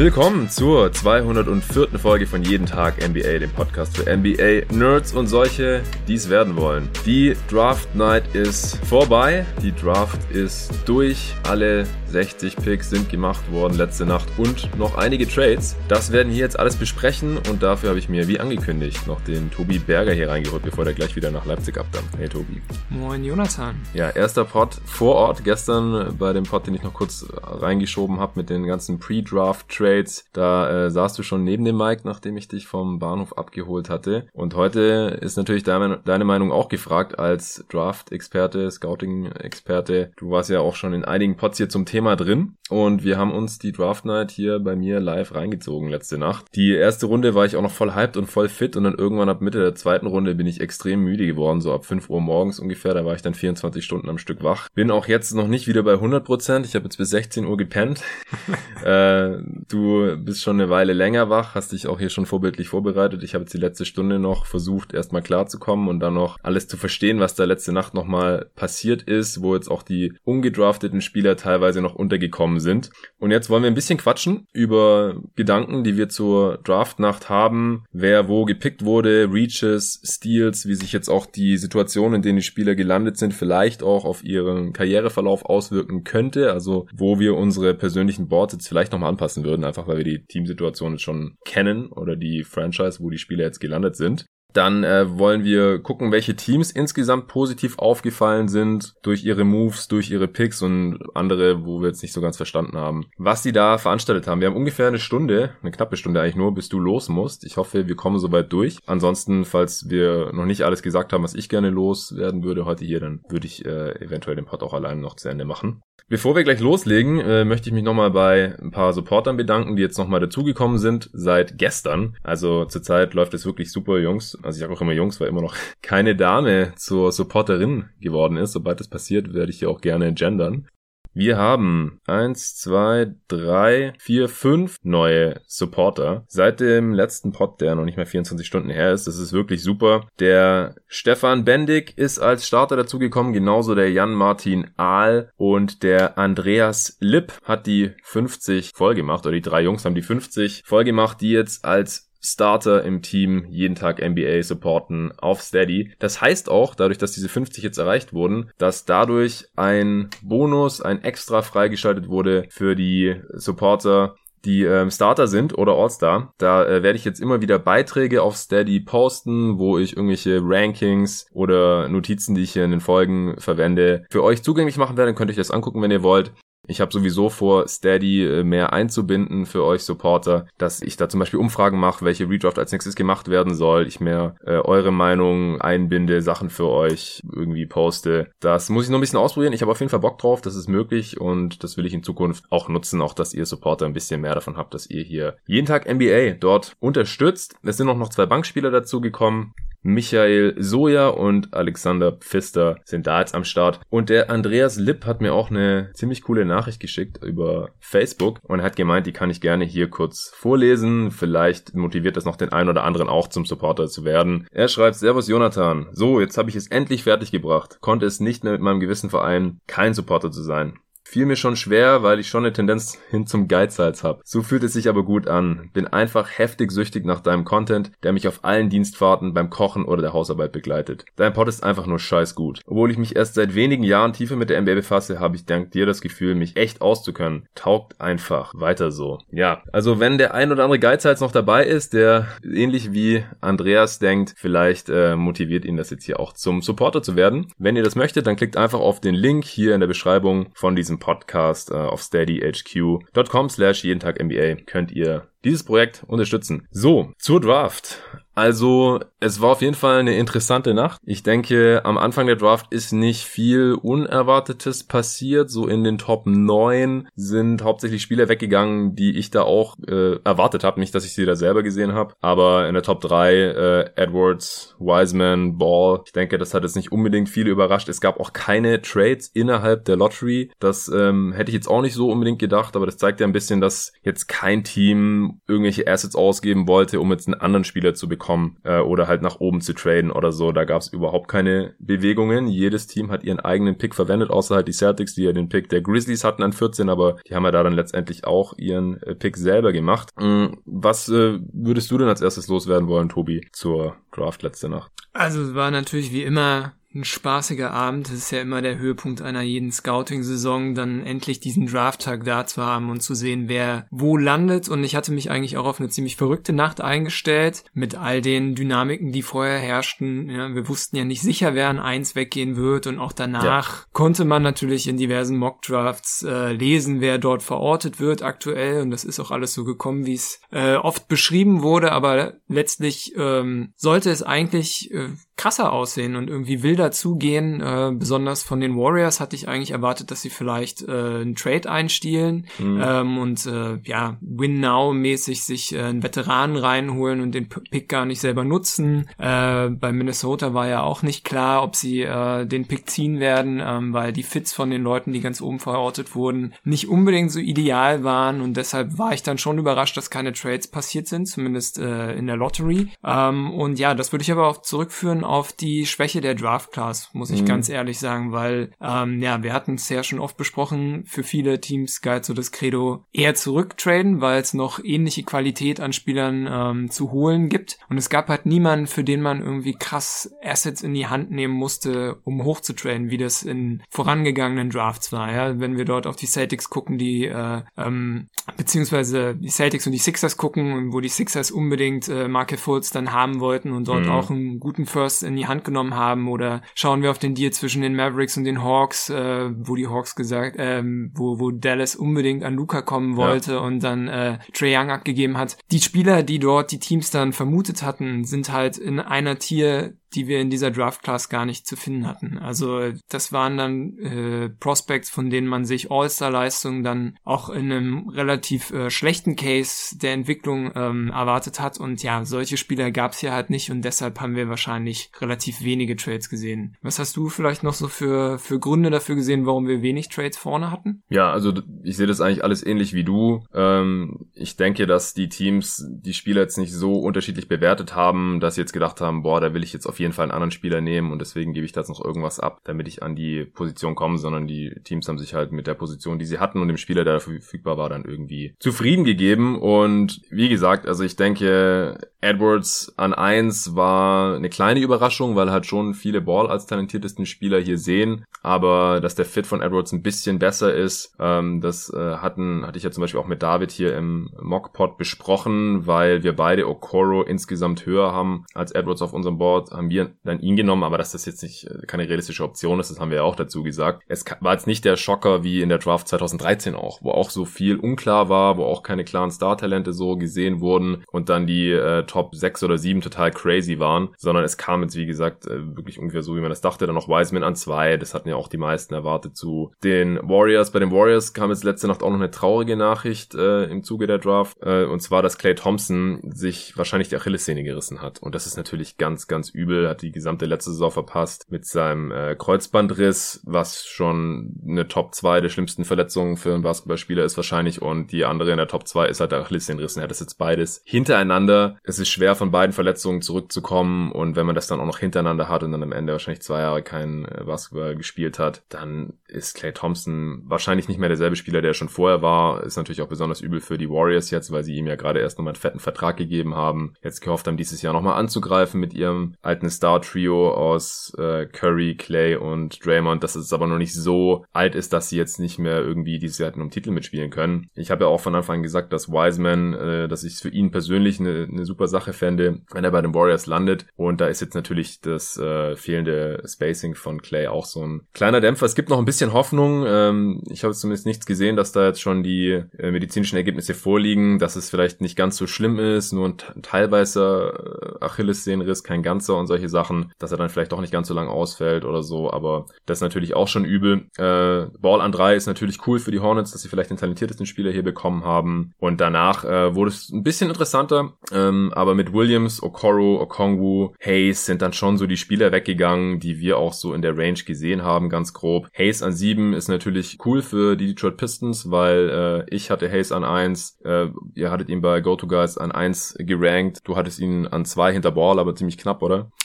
Willkommen zur 204. Folge von Jeden Tag NBA, dem Podcast für NBA Nerds und solche, die es werden wollen. Die Draft Night ist vorbei, die Draft ist durch, alle 60 Picks sind gemacht worden letzte Nacht und noch einige Trades. Das werden hier jetzt alles besprechen und dafür habe ich mir, wie angekündigt, noch den Tobi Berger hier reingeholt, bevor der gleich wieder nach Leipzig abdampft. Hey Tobi. Moin Jonathan. Ja, erster Pod vor Ort. Gestern bei dem Pod, den ich noch kurz reingeschoben habe mit den ganzen Pre-Draft-Trades. Da äh, saßt du schon neben dem Mike, nachdem ich dich vom Bahnhof abgeholt hatte. Und heute ist natürlich deine, deine Meinung auch gefragt als Draft-Experte, Scouting-Experte. Du warst ja auch schon in einigen Pods hier zum Thema Thema drin und wir haben uns die Draft Night hier bei mir live reingezogen letzte Nacht. Die erste Runde war ich auch noch voll hyped und voll fit und dann irgendwann ab Mitte der zweiten Runde bin ich extrem müde geworden, so ab 5 Uhr morgens ungefähr, da war ich dann 24 Stunden am Stück wach. Bin auch jetzt noch nicht wieder bei 100 Prozent, ich habe jetzt bis 16 Uhr gepennt. äh, du bist schon eine Weile länger wach, hast dich auch hier schon vorbildlich vorbereitet. Ich habe jetzt die letzte Stunde noch versucht, erstmal klarzukommen und dann noch alles zu verstehen, was da letzte Nacht nochmal passiert ist, wo jetzt auch die ungedrafteten Spieler teilweise noch noch untergekommen sind. Und jetzt wollen wir ein bisschen quatschen über Gedanken, die wir zur Draftnacht haben, wer wo gepickt wurde, Reaches, Steals, wie sich jetzt auch die Situation, in denen die Spieler gelandet sind, vielleicht auch auf ihren Karriereverlauf auswirken könnte. Also wo wir unsere persönlichen Boards jetzt vielleicht nochmal anpassen würden, einfach weil wir die Teamsituation jetzt schon kennen oder die Franchise, wo die Spieler jetzt gelandet sind. Dann äh, wollen wir gucken, welche Teams insgesamt positiv aufgefallen sind durch ihre Moves, durch ihre Picks und andere, wo wir jetzt nicht so ganz verstanden haben, was die da veranstaltet haben. Wir haben ungefähr eine Stunde, eine knappe Stunde eigentlich nur, bis du los musst. Ich hoffe, wir kommen soweit durch. Ansonsten, falls wir noch nicht alles gesagt haben, was ich gerne loswerden würde heute hier, dann würde ich äh, eventuell den Pod auch alleine noch zu Ende machen. Bevor wir gleich loslegen, äh, möchte ich mich nochmal bei ein paar Supportern bedanken, die jetzt nochmal dazugekommen sind seit gestern. Also zurzeit läuft es wirklich super, Jungs. Also ich sage auch immer Jungs, weil immer noch keine Dame zur Supporterin geworden ist. Sobald das passiert, werde ich hier auch gerne gendern. Wir haben eins, zwei, drei, vier, fünf neue Supporter. Seit dem letzten Pod, der noch nicht mehr 24 Stunden her ist. Das ist wirklich super. Der Stefan Bendig ist als Starter dazugekommen, genauso der Jan-Martin Ahl und der Andreas Lipp hat die 50 voll gemacht, oder die drei Jungs haben die 50 voll gemacht, die jetzt als Starter im Team jeden Tag NBA supporten auf Steady. Das heißt auch, dadurch, dass diese 50 jetzt erreicht wurden, dass dadurch ein Bonus, ein extra freigeschaltet wurde für die Supporter, die ähm, Starter sind oder All-Star. Da äh, werde ich jetzt immer wieder Beiträge auf Steady posten, wo ich irgendwelche Rankings oder Notizen, die ich hier in den Folgen verwende, für euch zugänglich machen werde. Dann könnt ihr euch das angucken, wenn ihr wollt. Ich habe sowieso vor, Steady äh, mehr einzubinden für euch Supporter, dass ich da zum Beispiel Umfragen mache, welche Redraft als nächstes gemacht werden soll. Ich mehr äh, eure Meinung einbinde, Sachen für euch irgendwie poste. Das muss ich noch ein bisschen ausprobieren. Ich habe auf jeden Fall Bock drauf, das ist möglich und das will ich in Zukunft auch nutzen, auch dass ihr Supporter ein bisschen mehr davon habt, dass ihr hier jeden Tag NBA dort unterstützt. Es sind auch noch zwei Bankspieler dazu gekommen. Michael Soja und Alexander Pfister sind da jetzt am Start. Und der Andreas Lipp hat mir auch eine ziemlich coole Nachricht geschickt über Facebook und hat gemeint, die kann ich gerne hier kurz vorlesen. Vielleicht motiviert das noch den einen oder anderen auch zum Supporter zu werden. Er schreibt, Servus Jonathan. So, jetzt habe ich es endlich fertig gebracht. Konnte es nicht mehr mit meinem gewissen Verein kein Supporter zu sein. Fiel mir schon schwer, weil ich schon eine Tendenz hin zum Geizhals habe. So fühlt es sich aber gut an. Bin einfach heftig süchtig nach deinem Content, der mich auf allen Dienstfahrten beim Kochen oder der Hausarbeit begleitet. Dein Pod ist einfach nur scheiß gut. Obwohl ich mich erst seit wenigen Jahren tiefer mit der NBA befasse, habe ich dank dir das Gefühl, mich echt auszukönnen. Taugt einfach. Weiter so. Ja, also wenn der ein oder andere Geizhals noch dabei ist, der ähnlich wie Andreas denkt, vielleicht äh, motiviert ihn das jetzt hier auch zum Supporter zu werden. Wenn ihr das möchtet, dann klickt einfach auf den Link hier in der Beschreibung von diesem Podcast äh, auf steadyhq.com slash jeden Tag NBA könnt ihr dieses Projekt unterstützen. So, zur Draft. Also, es war auf jeden Fall eine interessante Nacht. Ich denke, am Anfang der Draft ist nicht viel Unerwartetes passiert. So in den Top 9 sind hauptsächlich Spieler weggegangen, die ich da auch äh, erwartet habe. Nicht, dass ich sie da selber gesehen habe, aber in der Top 3 äh, Edwards, Wiseman, Ball. Ich denke, das hat jetzt nicht unbedingt viele überrascht. Es gab auch keine Trades innerhalb der Lottery. Das ähm, hätte ich jetzt auch nicht so unbedingt gedacht, aber das zeigt ja ein bisschen, dass jetzt kein Team Irgendwelche Assets ausgeben wollte, um jetzt einen anderen Spieler zu bekommen äh, oder halt nach oben zu traden oder so. Da gab es überhaupt keine Bewegungen. Jedes Team hat ihren eigenen Pick verwendet, außer halt die Celtics, die ja den Pick der Grizzlies hatten an 14, aber die haben ja da dann letztendlich auch ihren äh, Pick selber gemacht. Mhm. Was äh, würdest du denn als erstes loswerden wollen, Tobi, zur Draft letzte Nacht? Also es war natürlich wie immer ein spaßiger Abend. Das ist ja immer der Höhepunkt einer jeden Scouting-Saison, dann endlich diesen Draft-Tag da zu haben und zu sehen, wer wo landet. Und ich hatte mich eigentlich auch auf eine ziemlich verrückte Nacht eingestellt mit all den Dynamiken, die vorher herrschten. Ja, wir wussten ja nicht sicher, wer an eins weggehen wird. Und auch danach ja. konnte man natürlich in diversen Mock-Drafts äh, lesen, wer dort verortet wird aktuell. Und das ist auch alles so gekommen, wie es äh, oft beschrieben wurde. Aber letztlich ähm, sollte es eigentlich äh, krasser aussehen und irgendwie wilder zugehen. Äh, besonders von den Warriors hatte ich eigentlich erwartet, dass sie vielleicht äh, einen Trade einstielen mhm. ähm, und äh, ja, Win-Now-mäßig sich äh, einen Veteranen reinholen und den Pick gar nicht selber nutzen. Äh, bei Minnesota war ja auch nicht klar, ob sie äh, den Pick ziehen werden, ähm, weil die Fits von den Leuten, die ganz oben verortet wurden, nicht unbedingt so ideal waren und deshalb war ich dann schon überrascht, dass keine Trades passiert sind, zumindest äh, in der Lottery. Ähm, und ja, das würde ich aber auch zurückführen auf die Schwäche der Draft Class, muss ich mhm. ganz ehrlich sagen, weil ähm, ja, wir hatten es ja schon oft besprochen, für viele Teams galt so das Credo eher zurücktraden, weil es noch ähnliche Qualität an Spielern ähm, zu holen gibt. Und es gab halt niemanden, für den man irgendwie krass Assets in die Hand nehmen musste, um hochzutraden, wie das in vorangegangenen Drafts war. Ja? Wenn wir dort auf die Celtics gucken, die äh, ähm, beziehungsweise die Celtics und die Sixers gucken, wo die Sixers unbedingt äh, Marke Fultz dann haben wollten und dort mhm. auch einen guten First in die Hand genommen haben oder schauen wir auf den Deal zwischen den Mavericks und den Hawks, äh, wo die Hawks gesagt, ähm, wo, wo Dallas unbedingt an Luca kommen wollte ja. und dann äh, Trey Young abgegeben hat. Die Spieler, die dort die Teams dann vermutet hatten, sind halt in einer Tier die wir in dieser Draft Class gar nicht zu finden hatten. Also das waren dann äh, Prospects, von denen man sich All-Star-Leistungen dann auch in einem relativ äh, schlechten Case der Entwicklung ähm, erwartet hat. Und ja, solche Spieler gab es hier halt nicht und deshalb haben wir wahrscheinlich relativ wenige Trades gesehen. Was hast du vielleicht noch so für, für Gründe dafür gesehen, warum wir wenig Trades vorne hatten? Ja, also ich sehe das eigentlich alles ähnlich wie du. Ähm, ich denke, dass die Teams die Spieler jetzt nicht so unterschiedlich bewertet haben, dass sie jetzt gedacht haben, boah, da will ich jetzt auf jeden Fall einen anderen Spieler nehmen und deswegen gebe ich da jetzt noch irgendwas ab, damit ich an die Position komme, sondern die Teams haben sich halt mit der Position, die sie hatten und dem Spieler, der verfügbar war, dann irgendwie zufrieden gegeben. Und wie gesagt, also ich denke, Edwards an eins war eine kleine Überraschung, weil halt schon viele Ball als talentiertesten Spieler hier sehen, aber dass der Fit von Edwards ein bisschen besser ist, ähm, das äh, hatten, hatte ich ja zum Beispiel auch mit David hier im Mockpot besprochen, weil wir beide Okoro insgesamt höher haben als Edwards auf unserem Board, haben wir dann ihn genommen, aber dass das jetzt nicht äh, keine realistische Option ist, das haben wir ja auch dazu gesagt. Es war jetzt nicht der Schocker wie in der Draft 2013 auch, wo auch so viel unklar war, wo auch keine klaren Star-Talente so gesehen wurden und dann die äh, Top 6 oder 7 total crazy waren, sondern es kam jetzt, wie gesagt, äh, wirklich ungefähr so, wie man das dachte. Dann noch Wiseman an zwei, das hatten ja auch die meisten erwartet zu den Warriors. Bei den Warriors kam jetzt letzte Nacht auch noch eine traurige Nachricht äh, im Zuge der Draft, äh, und zwar, dass Clay Thompson sich wahrscheinlich die Achillessehne gerissen hat. Und das ist natürlich ganz, ganz übel, hat die gesamte letzte Saison verpasst mit seinem äh, Kreuzbandriss, was schon eine Top 2 der schlimmsten Verletzungen für einen Basketballspieler ist wahrscheinlich und die andere in der Top 2 ist halt der Achillessehnenriss. Er hat das jetzt beides hintereinander. Es ist schwer von beiden Verletzungen zurückzukommen und wenn man das dann auch noch hintereinander hat und dann am Ende wahrscheinlich zwei Jahre kein äh, Basketball gespielt hat, dann ist Clay Thompson wahrscheinlich nicht mehr derselbe Spieler, der schon vorher war. Ist natürlich auch besonders übel für die Warriors jetzt, weil sie ihm ja gerade erst nochmal einen fetten Vertrag gegeben haben. Jetzt gehofft haben, dieses Jahr nochmal anzugreifen mit ihrem alten Star-Trio aus äh, Curry, Clay und Draymond, dass es aber noch nicht so alt ist, dass sie jetzt nicht mehr irgendwie dieses Jahr hätten um Titel mitspielen können. Ich habe ja auch von Anfang an gesagt, dass Wiseman, äh, dass ich es für ihn persönlich eine, eine super Sache fände, wenn er bei den Warriors landet. Und da ist jetzt natürlich das äh, fehlende Spacing von Clay auch so ein kleiner Dämpfer. Es gibt noch ein bisschen Hoffnung. Ähm, ich habe zumindest nichts gesehen, dass da jetzt schon die äh, medizinischen Ergebnisse vorliegen, dass es vielleicht nicht ganz so schlimm ist, nur ein teilweiser äh, Achillessehnenriss, kein ganzer und solche solche Sachen, dass er dann vielleicht doch nicht ganz so lang ausfällt oder so, aber das ist natürlich auch schon übel. Äh, Ball an drei ist natürlich cool für die Hornets, dass sie vielleicht den talentiertesten Spieler hier bekommen haben und danach äh, wurde es ein bisschen interessanter, ähm, aber mit Williams, Okoro, Okongwu, Hayes sind dann schon so die Spieler weggegangen, die wir auch so in der Range gesehen haben, ganz grob. Hayes an sieben ist natürlich cool für die Detroit Pistons, weil äh, ich hatte Hayes an eins, äh, ihr hattet ihn bei GoToGuys an eins gerankt, du hattest ihn an zwei hinter Ball, aber ziemlich knapp, oder?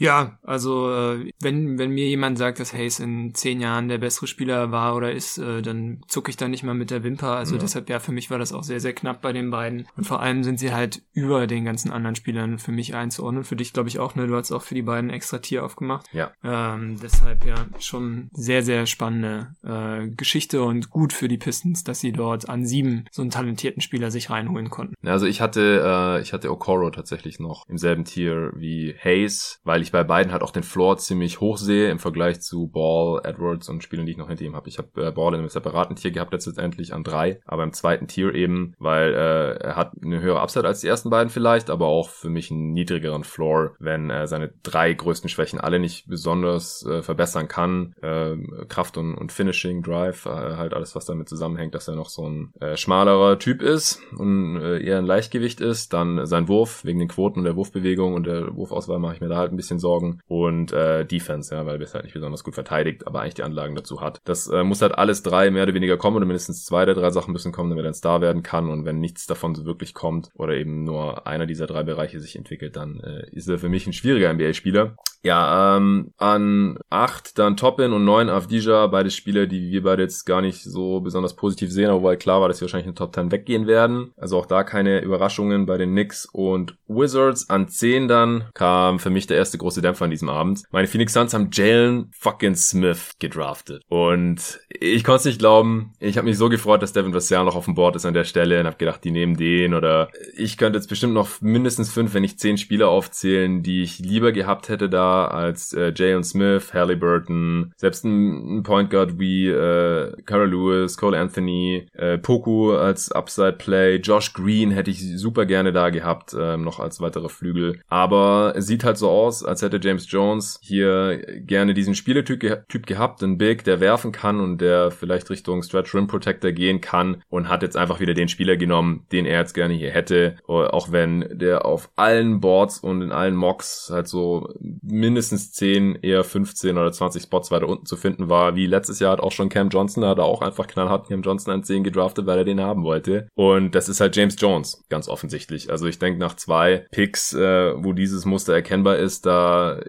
Ja, also äh, wenn, wenn mir jemand sagt, dass Hayes in zehn Jahren der bessere Spieler war oder ist, äh, dann zucke ich da nicht mal mit der Wimper. Also ja. deshalb, ja, für mich war das auch sehr, sehr knapp bei den beiden. Und vor allem sind sie halt über den ganzen anderen Spielern für mich einzuordnen. Für dich, glaube ich, auch, ne? Du hast auch für die beiden extra Tier aufgemacht. Ja. Ähm, deshalb, ja, schon sehr, sehr spannende äh, Geschichte und gut für die Pistons, dass sie dort an sieben so einen talentierten Spieler sich reinholen konnten. Also ich hatte, äh, ich hatte Okoro tatsächlich noch im selben Tier wie Hayes, weil ich ich bei beiden halt auch den Floor ziemlich hoch sehe im Vergleich zu Ball, Edwards und Spielen, die ich noch hinter ihm habe. Ich habe äh, Ball in einem separaten Tier gehabt letztendlich an drei, aber im zweiten Tier eben, weil äh, er hat eine höhere Upside als die ersten beiden vielleicht, aber auch für mich einen niedrigeren Floor, wenn er seine drei größten Schwächen alle nicht besonders äh, verbessern kann. Äh, Kraft und, und Finishing, Drive, äh, halt alles, was damit zusammenhängt, dass er noch so ein äh, schmalerer Typ ist und äh, eher ein Leichtgewicht ist. Dann sein Wurf, wegen den Quoten und der Wurfbewegung und der Wurfauswahl mache ich mir da halt ein bisschen Sorgen und äh, Defense, ja, weil wir es halt nicht besonders gut verteidigt, aber eigentlich die Anlagen dazu hat. Das äh, muss halt alles drei mehr oder weniger kommen oder mindestens zwei der drei Sachen müssen kommen, damit er ein Star werden kann und wenn nichts davon so wirklich kommt oder eben nur einer dieser drei Bereiche sich entwickelt, dann äh, ist er für mich ein schwieriger NBA-Spieler. Ja, ähm, an acht dann Toppin und neun Avdija, beide Spieler, die wir beide jetzt gar nicht so besonders positiv sehen, weil klar war, dass sie wahrscheinlich in den Top 10 weggehen werden. Also auch da keine Überraschungen bei den Knicks und Wizards. An zehn dann kam für mich der erste große Dämpfer an diesem Abend. Meine Phoenix Suns haben Jalen fucking Smith gedraftet. Und ich konnte es nicht glauben. Ich habe mich so gefreut, dass Devin Vassell noch auf dem Board ist an der Stelle und habe gedacht, die nehmen den oder ich könnte jetzt bestimmt noch mindestens fünf, wenn nicht zehn Spieler aufzählen, die ich lieber gehabt hätte da als äh, Jalen Smith, Halliburton, selbst ein, ein Point Guard wie äh, Cara Lewis, Cole Anthony, äh, Poku als Upside Play, Josh Green hätte ich super gerne da gehabt, äh, noch als weiterer Flügel. Aber es sieht halt so aus, als hätte James Jones hier gerne diesen Spieletyp ge typ gehabt, einen Big, der werfen kann und der vielleicht Richtung Stretch Rim Protector gehen kann und hat jetzt einfach wieder den Spieler genommen, den er jetzt gerne hier hätte, auch wenn der auf allen Boards und in allen Mocks halt so mindestens 10, eher 15 oder 20 Spots weiter unten zu finden war. Wie letztes Jahr hat auch schon Cam Johnson, da hat er auch einfach knallhart Cam Johnson an 10 gedraftet, weil er den haben wollte. Und das ist halt James Jones, ganz offensichtlich. Also ich denke, nach zwei Picks, äh, wo dieses Muster erkennbar ist, da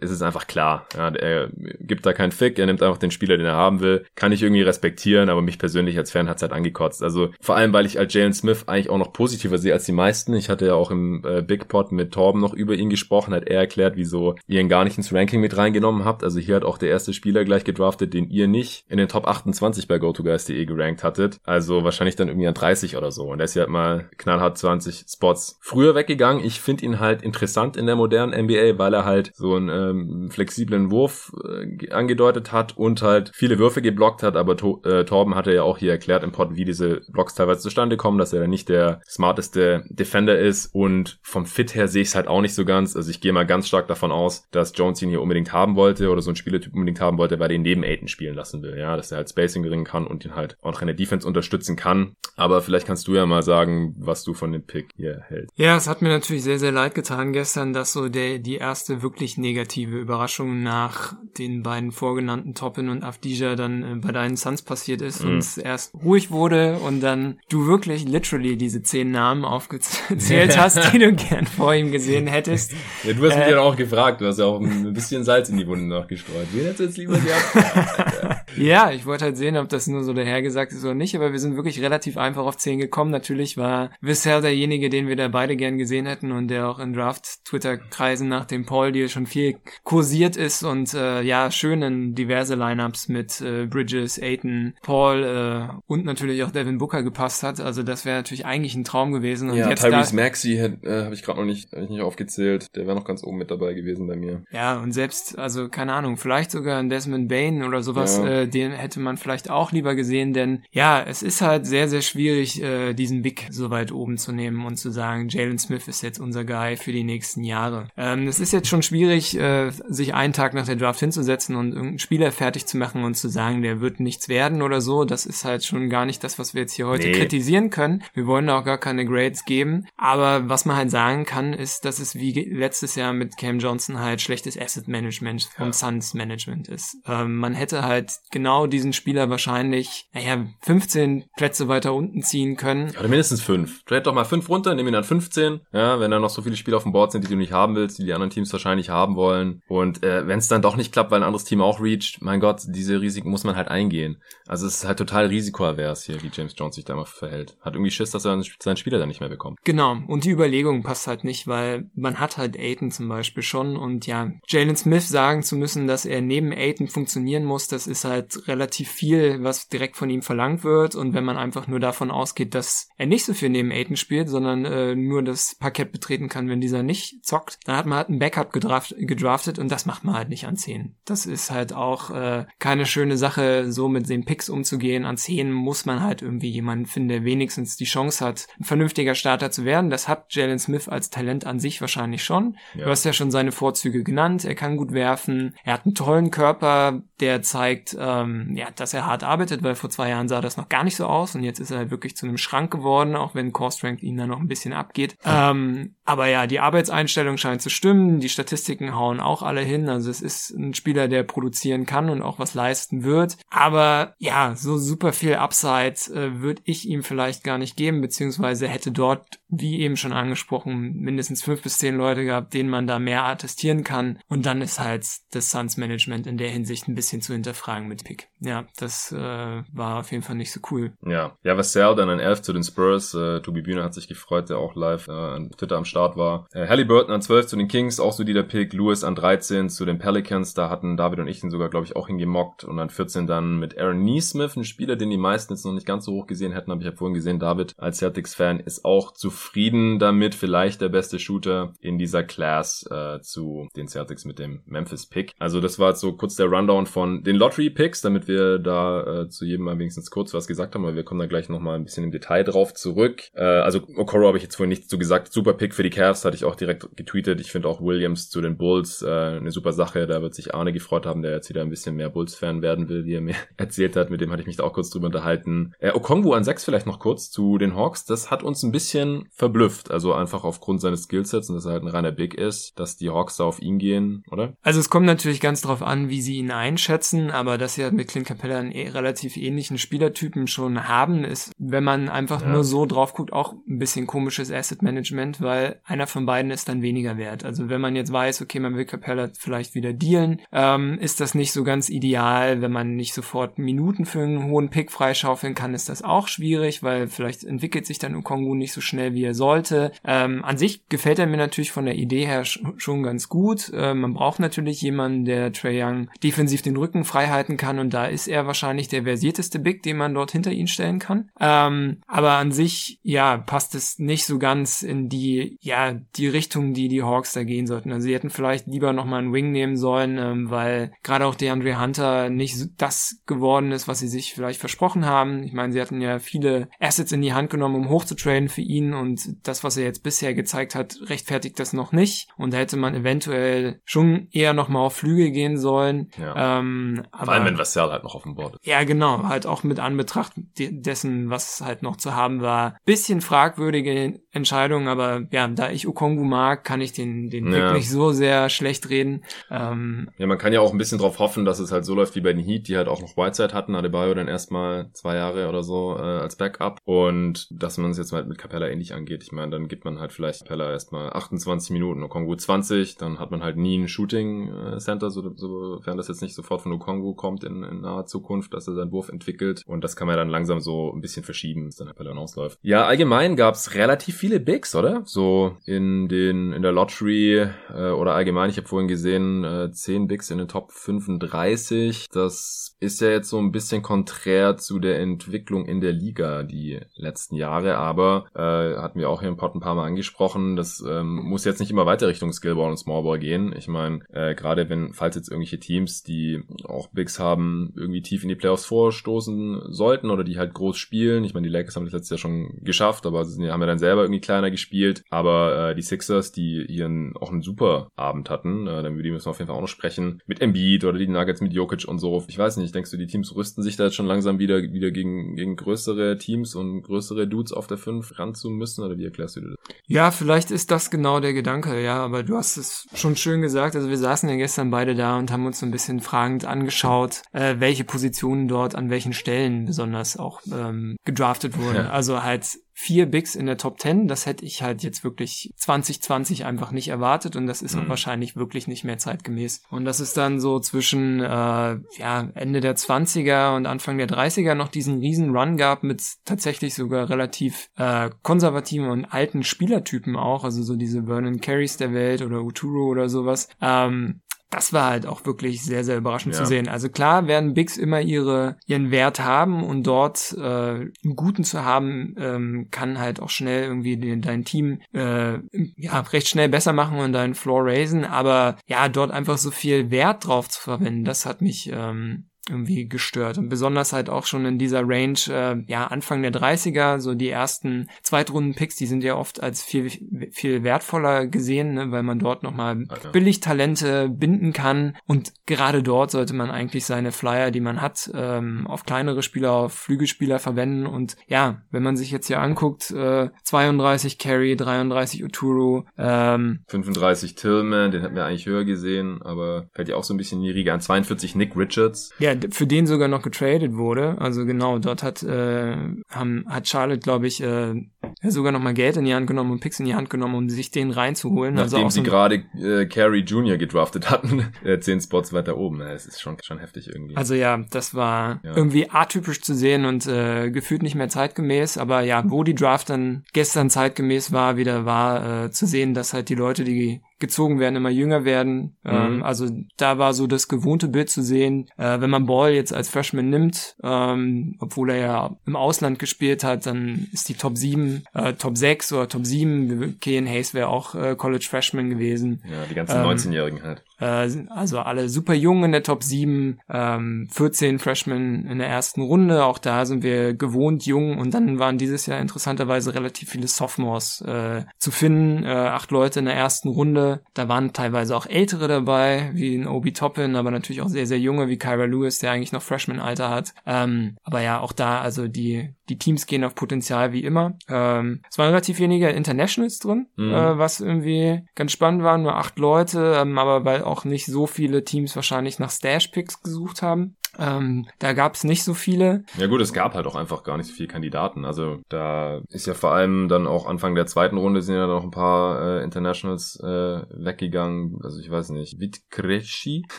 ist es einfach klar. Ja, er gibt da keinen Fick, er nimmt einfach den Spieler, den er haben will. Kann ich irgendwie respektieren, aber mich persönlich als Fan hat's halt angekotzt. Also vor allem, weil ich als Jalen Smith eigentlich auch noch positiver sehe als die meisten. Ich hatte ja auch im äh, Big Pot mit Torben noch über ihn gesprochen, hat er erklärt, wieso ihr ihn gar nicht ins Ranking mit reingenommen habt. Also hier hat auch der erste Spieler gleich gedraftet, den ihr nicht in den Top 28 bei GoToGuys.de gerankt hattet. Also wahrscheinlich dann irgendwie an 30 oder so. Und er ist ja halt mal knallhart 20 Spots früher weggegangen. Ich finde ihn halt interessant in der modernen NBA, weil er halt so einen ähm, flexiblen Wurf äh, angedeutet hat und halt viele Würfe geblockt hat. Aber to äh, Torben hatte ja auch hier erklärt im Pod, wie diese Blocks teilweise zustande kommen, dass er nicht der smarteste Defender ist. Und vom Fit her sehe ich es halt auch nicht so ganz. Also ich gehe mal ganz stark davon aus, dass Jones ihn hier unbedingt haben wollte oder so ein Spielertyp unbedingt haben wollte, weil er ihn neben Aiden spielen lassen will. Ja, dass er halt Spacing bringen kann und ihn halt auch in der Defense unterstützen kann. Aber vielleicht kannst du ja mal sagen, was du von dem Pick hier hältst. Ja, es hat mir natürlich sehr, sehr leid getan gestern, dass so der, die erste wirklich negative Überraschung nach den beiden vorgenannten Toppin und Afdija dann äh, bei deinen Suns passiert ist mhm. und es erst ruhig wurde und dann du wirklich literally diese zehn Namen aufgezählt hast, die du gern vor ihm gesehen hättest. Ja, du hast mich äh, ja auch gefragt, du hast ja auch ein bisschen Salz in die Wunden nachgestreut. Wen hättest du jetzt lieber gehabt? ja, ich wollte halt sehen, ob das nur so dahergesagt ist oder nicht, aber wir sind wirklich relativ einfach auf 10 gekommen. Natürlich war Wissell derjenige, den wir da beide gern gesehen hätten und der auch in Draft-Twitter-Kreisen nach dem Paul Deal schon viel kursiert ist und äh, ja, schön in diverse Lineups mit äh, Bridges, Aiton, Paul äh, und natürlich auch Devin Booker gepasst hat. Also das wäre natürlich eigentlich ein Traum gewesen. Und ja, jetzt Tyrese Maxey äh, habe ich gerade noch nicht, hab ich nicht aufgezählt. Der wäre noch ganz oben mit dabei gewesen bei mir. Ja, und selbst, also keine Ahnung, vielleicht sogar ein Desmond Bain oder sowas, ja. äh, den hätte man vielleicht auch lieber gesehen, denn ja, es ist halt sehr, sehr schwierig, äh, diesen Big so weit oben zu nehmen und zu sagen, Jalen Smith ist jetzt unser Guy für die nächsten Jahre. Ähm, es ist jetzt schon schwierig, äh, sich einen Tag nach der Draft hinzusetzen und irgendeinen Spieler fertig zu machen und zu sagen, der wird nichts werden oder so. Das ist halt schon gar nicht das, was wir jetzt hier heute nee. kritisieren können. Wir wollen auch gar keine Grades geben. Aber was man halt sagen kann, ist, dass es wie letztes Jahr mit Cam Johnson halt schlechtes Asset Management vom ja. Suns Management ist. Ähm, man hätte halt genau diesen Spieler wahrscheinlich, naja, 15 Plätze weiter unten ziehen können. Ja, oder mindestens fünf. Trade doch mal fünf runter, nimm ihn dann 15. Ja, wenn da noch so viele Spieler auf dem Board sind, die du nicht haben willst, die die anderen Teams wahrscheinlich haben wollen. Und äh, wenn es dann doch nicht klappt, weil ein anderes Team auch reacht, mein Gott, diese Risiken muss man halt eingehen. Also es ist halt total risikoavers hier, wie James Jones sich da mal verhält. Hat irgendwie Schiss, dass er seinen Spieler dann nicht mehr bekommt. Genau. Und die Überlegung passt halt nicht, weil man hat halt Aiton zum Beispiel schon und ja, Jalen Smith sagen zu müssen, dass er neben Aiton funktionieren muss, das ist halt relativ viel, was direkt von ihm verlangt wird. Und wenn man einfach nur davon ausgeht, dass er nicht so viel neben Aiton spielt, sondern äh, nur das Parkett betreten kann, wenn dieser nicht zockt, dann hat man halt ein Backup gedraft, gedraftet und das macht man halt nicht an 10. Das ist halt auch äh, keine schöne Sache, so mit den Picks umzugehen. An 10 muss man halt irgendwie jemanden finden, der wenigstens die Chance hat, ein vernünftiger Starter zu werden. Das hat Jalen Smith als Talent an sich wahrscheinlich schon. Ja. Du hast ja schon seine Vorzüge genannt. Er kann gut werfen. Er hat einen tollen Körper, der zeigt, ähm, ja, dass er hart arbeitet, weil vor zwei Jahren sah das noch gar nicht so aus und jetzt ist er halt wirklich zu einem Schrank geworden, auch wenn Core Strength ihn da noch ein bisschen abgeht. Ähm, aber ja, die Arbeitseinstellung scheint zu stimmen. Die Statistiken hauen auch alle hin. Also es ist ein Spieler, der produzieren kann und auch was leisten wird. Aber ja, so super viel Upside äh, würde ich ihm vielleicht gar nicht geben, beziehungsweise hätte dort, wie eben schon angesprochen, mindestens fünf bis zehn Leute gehabt, denen man da mehr attestieren kann. Und dann ist halt das Suns Management in der Hinsicht ein bisschen zu hinterfragen mit Pick. Ja, das äh, war auf jeden Fall nicht so cool. Ja, ja, Vassell dann ein Elf zu den Spurs. Äh, Tobi Bühne hat sich gefreut, der auch live äh, an Twitter am Start war. Äh, Halliburton an 12 zu den Kings, auch so die der Pick. Lewis an 13 zu den Pelicans. Da hatten David und ich den sogar, glaube ich, auch hingemockt. Und an 14 dann mit Aaron Neesmith, ein Spieler, den die meisten jetzt noch nicht ganz so hoch gesehen hätten, aber ich habe vorhin gesehen, David als Celtics-Fan ist auch zufrieden damit. Vielleicht der beste Shooter in dieser Class äh, zu den Celtics mit dem Memphis-Pick. Also das war jetzt so kurz der Rundown von den Lottery-Picks, damit wir da äh, zu jedem mal wenigstens kurz was gesagt haben, weil wir kommen da gleich nochmal ein bisschen im Detail drauf zurück. Äh, also Okoro habe ich jetzt vorhin nichts zu gesagt. Super Pick für die Cavs, hatte ich auch direkt getweetet. Ich finde auch Williams zu den Bulls äh, eine super Sache. Da wird sich Arne gefreut haben, der jetzt wieder ein bisschen mehr Bulls-Fan werden will, wie er mir erzählt hat. Mit dem hatte ich mich da auch kurz drüber unterhalten. Äh, Okongwu an 6 vielleicht noch kurz zu den Hawks. Das hat uns ein bisschen verblüfft. Also einfach aufgrund seines Skillsets und dass er halt ein reiner Big ist, dass die Hawks da auf ihn gehen, oder? Also es kommt natürlich ganz drauf an, wie sie ihn einschätzen, aber dass sie halt mit Clint Capella einen eh relativ ähnlichen Spielertypen schon haben, ist, wenn man einfach ja. nur so drauf guckt, auch ein bisschen komisches Asset Management, weil einer von beiden ist dann weniger wert. Also wenn man jetzt weiß, okay, man will Capella vielleicht wieder dealen, ähm, ist das nicht so ganz ideal. Wenn man nicht sofort Minuten für einen hohen Pick freischaufeln kann, ist das auch schwierig, weil vielleicht entwickelt sich dann Ukongu nicht so schnell, wie er sollte. Ähm, an sich gefällt er mir natürlich von der Idee her schon ganz gut. Äh, man braucht natürlich jemanden, der Trey Young defensiv den Rücken frei halten kann und da ist er wahrscheinlich der versierteste Big, den man dort hinter ihn stellen kann. Ähm, aber an sich, ja, passt es nicht so ganz in die, ja, die Richtung, die die Hawks da gehen sollten. Also sie hätten vielleicht lieber nochmal einen Wing nehmen sollen, ähm, weil gerade auch der Andre Hunter nicht das geworden ist, was sie sich vielleicht versprochen haben. Ich meine, sie hatten ja viele Assets in die Hand genommen, um hochzutraden für ihn und das, was er jetzt bisher gezeigt hat, rechtfertigt das noch nicht. Und da hätte man eventuell schon eher nochmal auf Flügel gehen sollen. Ja. Ähm, aber, Vor allem, wenn Vassell halt noch auf dem Board ist. Ja, genau. Halt auch mit Anbetracht dessen, was halt noch zu haben war. Bisschen fragwürdige Entscheidung, aber ja, da ich Okongu mag, kann ich den, den ja. wirklich so sehr schlecht reden. Ähm, ja, man kann ja auch ein bisschen drauf hoffen, dass es halt so läuft wie bei den Heat, die halt auch noch Whiteside hatten, Adebayo dann erstmal zwei Jahre oder so äh, als Backup und dass man es jetzt mal mit Capella ähnlich angeht. Ich meine, dann gibt man halt vielleicht Capella erstmal 28 Minuten, Okongu 20, dann hat man halt nie ein Shooting äh, Center, so, sofern das jetzt nicht sofort von Okongu kommt in, in naher Zukunft, dass er seinen Wurf entwickelt und das kann man dann langsam so ein bisschen verschieben, bis dann Capella ausläuft. Ja, allgemein gab's relativ viele Bigs, oder? So in den in der Lottery äh, oder allgemein, ich habe vorhin gesehen, äh, 10 Bigs in den Top 35. Das ist ja jetzt so ein bisschen konträr zu der Entwicklung in der Liga die letzten Jahre, aber äh, hatten wir auch hier im Pod ein paar Mal angesprochen, das ähm, muss jetzt nicht immer weiter Richtung Skillball und Smallball gehen. Ich meine, äh, gerade wenn, falls jetzt irgendwelche Teams, die auch Bigs haben, irgendwie tief in die Playoffs vorstoßen sollten oder die halt groß spielen. Ich meine, die Lakers haben das letztes Jahr schon geschafft, aber sie haben ja dann selber irgendwie kleiner gespielt. Aber äh, die Sixers, die ihren auch einen super Abend hatten, äh, dann müssen wir auf jeden Fall auch noch sprechen, mit Embiid oder die Nuggets mit Jokic und so. Ich weiß nicht, denkst du, die Teams rüsten sich da jetzt schon langsam wieder, wieder gegen, gegen größere Teams und größere Dudes auf der 5 ran zu müssen? Oder wie erklärst du das? Ja, vielleicht ist das genau der Gedanke, ja, aber du hast es schon schön gesagt. Also wir saßen ja gestern beide da und haben uns so ein bisschen fragend angeschaut, äh, welche Positionen dort an welchen Stellen besonders auch ähm, gedraftet wurden. Ja. Also halt vier Bigs in der Top 10. Das hätte ich halt jetzt wirklich 2020 einfach nicht erwartet und das ist mhm. auch wahrscheinlich wirklich nicht mehr zeitgemäß. Und das ist dann so zwischen äh, ja, Ende der 20er und Anfang der 30er noch diesen riesen Run gab mit tatsächlich sogar relativ äh, konservativen und alten Spielertypen auch, also so diese Vernon Carries der Welt oder Uturo oder sowas. Ähm, das war halt auch wirklich sehr, sehr überraschend ja. zu sehen. Also klar werden Bigs immer ihre, ihren Wert haben und dort äh, einen guten zu haben, ähm, kann halt auch schnell irgendwie den, dein Team äh, ja, recht schnell besser machen und deinen Floor raisen. Aber ja, dort einfach so viel Wert drauf zu verwenden, das hat mich ähm, irgendwie gestört. Und besonders halt auch schon in dieser Range, äh, ja, Anfang der 30er, so die ersten Zweitrunden-Picks, die sind ja oft als viel, viel wertvoller gesehen, ne, weil man dort nochmal okay. billig Talente binden kann. Und gerade dort sollte man eigentlich seine Flyer, die man hat, ähm, auf kleinere Spieler, auf Flügelspieler verwenden. Und ja, wenn man sich jetzt hier anguckt, äh, 32 Carry, 33 Uturu, ähm, 35 Tillman, den hätten wir eigentlich höher gesehen, aber fällt ja auch so ein bisschen in die Riege an. 42 Nick Richards. Ja, für den sogar noch getradet wurde. Also genau, dort hat, äh, haben, hat Charlotte, glaube ich, äh, sogar noch mal Geld in die Hand genommen und Picks in die Hand genommen, um sich den reinzuholen. Also Nachdem also sie so gerade äh, Carey Jr. gedraftet hatten, äh, zehn Spots weiter oben. Es ist schon, schon heftig irgendwie. Also ja, das war ja. irgendwie atypisch zu sehen und äh, gefühlt nicht mehr zeitgemäß. Aber ja, wo die Draft dann gestern zeitgemäß war, wieder war äh, zu sehen, dass halt die Leute, die gezogen werden, immer jünger werden. Mhm. Ähm, also da war so das gewohnte Bild zu sehen. Äh, wenn man Ball jetzt als Freshman nimmt, ähm, obwohl er ja im Ausland gespielt hat, dann ist die Top 7, äh, Top 6 oder Top 7. Kean Hayes wäre auch äh, College Freshman gewesen. Ja, die ganzen ähm, 19-Jährigen halt. Äh, also alle super jung in der Top 7, ähm, 14 Freshmen in der ersten Runde. Auch da sind wir gewohnt jung und dann waren dieses Jahr interessanterweise relativ viele Sophomores äh, zu finden. Äh, acht Leute in der ersten Runde. Da waren teilweise auch ältere dabei, wie ein Obi Toppin, aber natürlich auch sehr, sehr junge, wie Kyra Lewis, der eigentlich noch Freshman-Alter hat. Ähm, aber ja, auch da, also die, die Teams gehen auf Potenzial wie immer. Ähm, es waren relativ wenige Internationals drin, mhm. äh, was irgendwie ganz spannend war, nur acht Leute, ähm, aber weil auch nicht so viele Teams wahrscheinlich nach Stash-Picks gesucht haben. Ähm, da gab es nicht so viele. Ja gut, es gab halt auch einfach gar nicht so viele Kandidaten. Also da ist ja vor allem dann auch Anfang der zweiten Runde sind ja noch ein paar äh, Internationals äh, weggegangen. Also ich weiß nicht. Vitkreschi?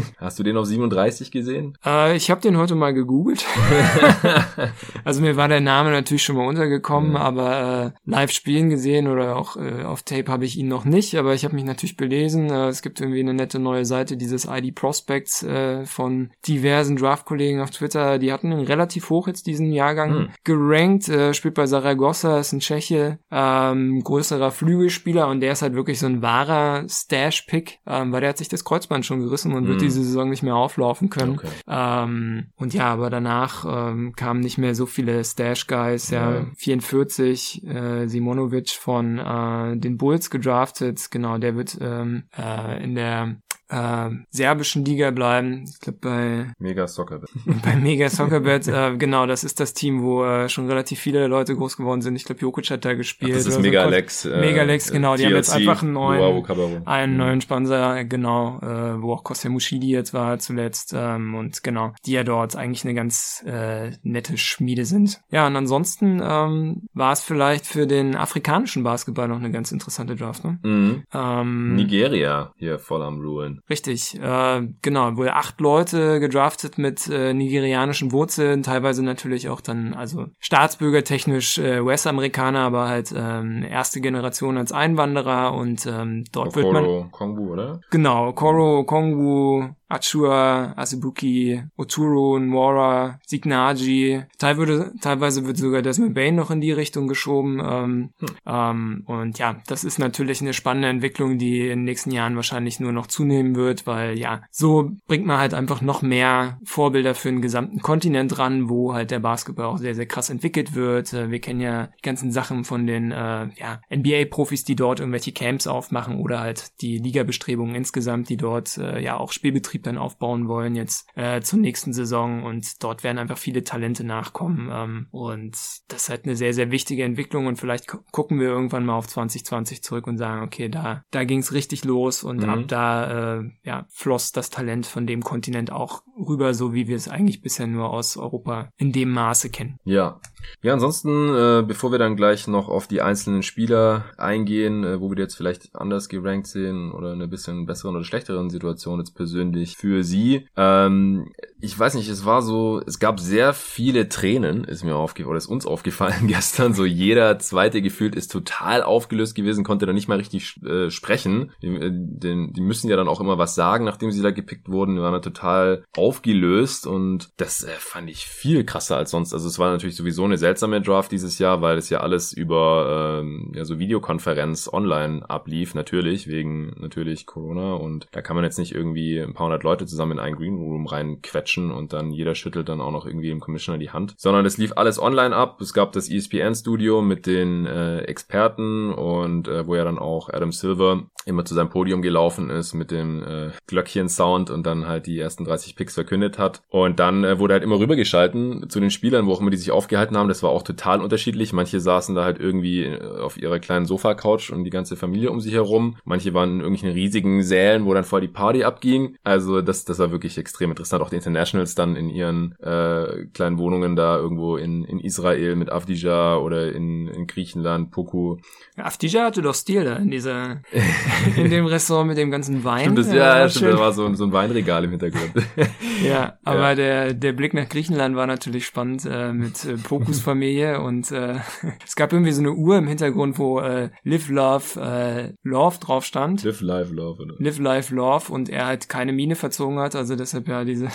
Hast du den auf 37 gesehen? Äh, ich habe den heute mal gegoogelt. also mir war der Name natürlich schon mal untergekommen, mhm. aber äh, live spielen gesehen oder auch äh, auf Tape habe ich ihn noch nicht. Aber ich habe mich natürlich belesen. Äh, es gibt irgendwie eine nette neue Seite dieses ID Prospects äh, von diversen Draft Draft-Kollegen auf Twitter, die hatten ihn relativ hoch jetzt diesen Jahrgang hm. gerankt, äh, spielt bei Saragossa, ist ein Tscheche, ähm, größerer Flügelspieler und der ist halt wirklich so ein wahrer Stash-Pick, ähm, weil der hat sich das Kreuzband schon gerissen und hm. wird diese Saison nicht mehr auflaufen können. Okay. Ähm, und ja, aber danach ähm, kamen nicht mehr so viele Stash-Guys, ja, ja. 44, äh, Simonovic von äh, den Bulls gedraftet, genau, der wird ähm, äh, in der äh, serbischen Liga bleiben. Ich glaube bei Mega Soccerbet. bei Mega Soccerbet, äh, genau, das ist das Team, wo äh, schon relativ viele Leute groß geworden sind. Ich glaube, Jokic hat da gespielt. Ach, das ist Mega Alex. Äh, Mega Alex, genau. Die TLC, haben jetzt einfach einen neuen, einen mhm. neuen Sponsor, genau, äh, wo auch Kostja Mushidi jetzt war zuletzt ähm, und genau, die ja dort eigentlich eine ganz äh, nette Schmiede sind. Ja, und ansonsten ähm, war es vielleicht für den afrikanischen Basketball noch eine ganz interessante Draft. Ne? Mhm. Ähm, Nigeria hier voll am Richtig, äh, genau, wohl acht Leute gedraftet mit äh, nigerianischen Wurzeln, teilweise natürlich auch dann, also staatsbürgertechnisch äh, US-Amerikaner, aber halt ähm, erste Generation als Einwanderer und ähm, dort Okoro, wird man... Kongbu, oder? Genau, Koro, Kongbu, Achua, Asubuki, Oturo, Nwora, Signaji. Teilweise, teilweise wird sogar Desmond Bain noch in die Richtung geschoben. Ähm, hm. ähm, und ja, das ist natürlich eine spannende Entwicklung, die in den nächsten Jahren wahrscheinlich nur noch zunehmen wird, weil ja, so bringt man halt einfach noch mehr Vorbilder für den gesamten Kontinent ran, wo halt der Basketball auch sehr, sehr krass entwickelt wird. Äh, wir kennen ja die ganzen Sachen von den äh, ja, NBA-Profis, die dort irgendwelche Camps aufmachen oder halt die Liga-Bestrebungen insgesamt, die dort äh, ja auch Spielbetrieb dann aufbauen wollen jetzt äh, zur nächsten Saison und dort werden einfach viele Talente nachkommen ähm, und das ist halt eine sehr, sehr wichtige Entwicklung und vielleicht gucken wir irgendwann mal auf 2020 zurück und sagen, okay, da, da ging es richtig los und mhm. ab da äh, ja, floss das Talent von dem Kontinent auch rüber, so wie wir es eigentlich bisher nur aus Europa in dem Maße kennen. Ja. Ja, ansonsten, äh, bevor wir dann gleich noch auf die einzelnen Spieler eingehen, äh, wo wir jetzt vielleicht anders gerankt sehen oder eine bisschen besseren oder schlechteren Situation jetzt persönlich für sie. Ähm, ich weiß nicht, es war so, es gab sehr viele Tränen, ist mir aufgefallen, oder ist uns aufgefallen gestern. So jeder zweite gefühlt ist total aufgelöst gewesen, konnte da nicht mal richtig äh, sprechen. Die, äh, den, die müssen ja dann auch immer was sagen, nachdem sie da gepickt wurden. Die waren da total aufgelöst und das äh, fand ich viel krasser als sonst. Also es war natürlich sowieso eine seltsame Draft dieses Jahr, weil es ja alles über ähm, ja, so Videokonferenz online ablief, natürlich, wegen natürlich Corona und da kann man jetzt nicht irgendwie ein paar hundert Leute zusammen in einen Green Room reinquetschen und dann jeder schüttelt dann auch noch irgendwie dem Commissioner die Hand, sondern es lief alles online ab. Es gab das ESPN-Studio mit den äh, Experten und äh, wo ja dann auch Adam Silver immer zu seinem Podium gelaufen ist mit dem äh, Glöckchen-Sound und dann halt die ersten 30 Picks verkündet hat. Und dann äh, wurde halt immer rübergeschalten zu den Spielern, wo auch immer die sich aufgehalten haben. Das war auch total unterschiedlich. Manche saßen da halt irgendwie äh, auf ihrer kleinen Sofa-Couch und die ganze Familie um sich herum. Manche waren in irgendwelchen riesigen Sälen, wo dann voll die Party abging. Also das, das war wirklich extrem interessant. Auch die Internationals dann in ihren äh, kleinen Wohnungen da irgendwo in, in Israel mit Avdija oder in, in Griechenland, Poku. Avdija hatte doch Stil da in dieser in dem Restaurant mit dem ganzen Wein. Stimmt, das, ja, ja stimmt, da war so, so ein Weinregal im Hintergrund. ja, aber ja. der der Blick nach Griechenland war natürlich spannend äh, mit äh, Pokus Familie und äh, es gab irgendwie so eine Uhr im Hintergrund, wo äh, Live Love äh, Love drauf stand. Live Life Love. Oder? Live Life Love und er halt keine Mine verzogen hat, also deshalb ja diese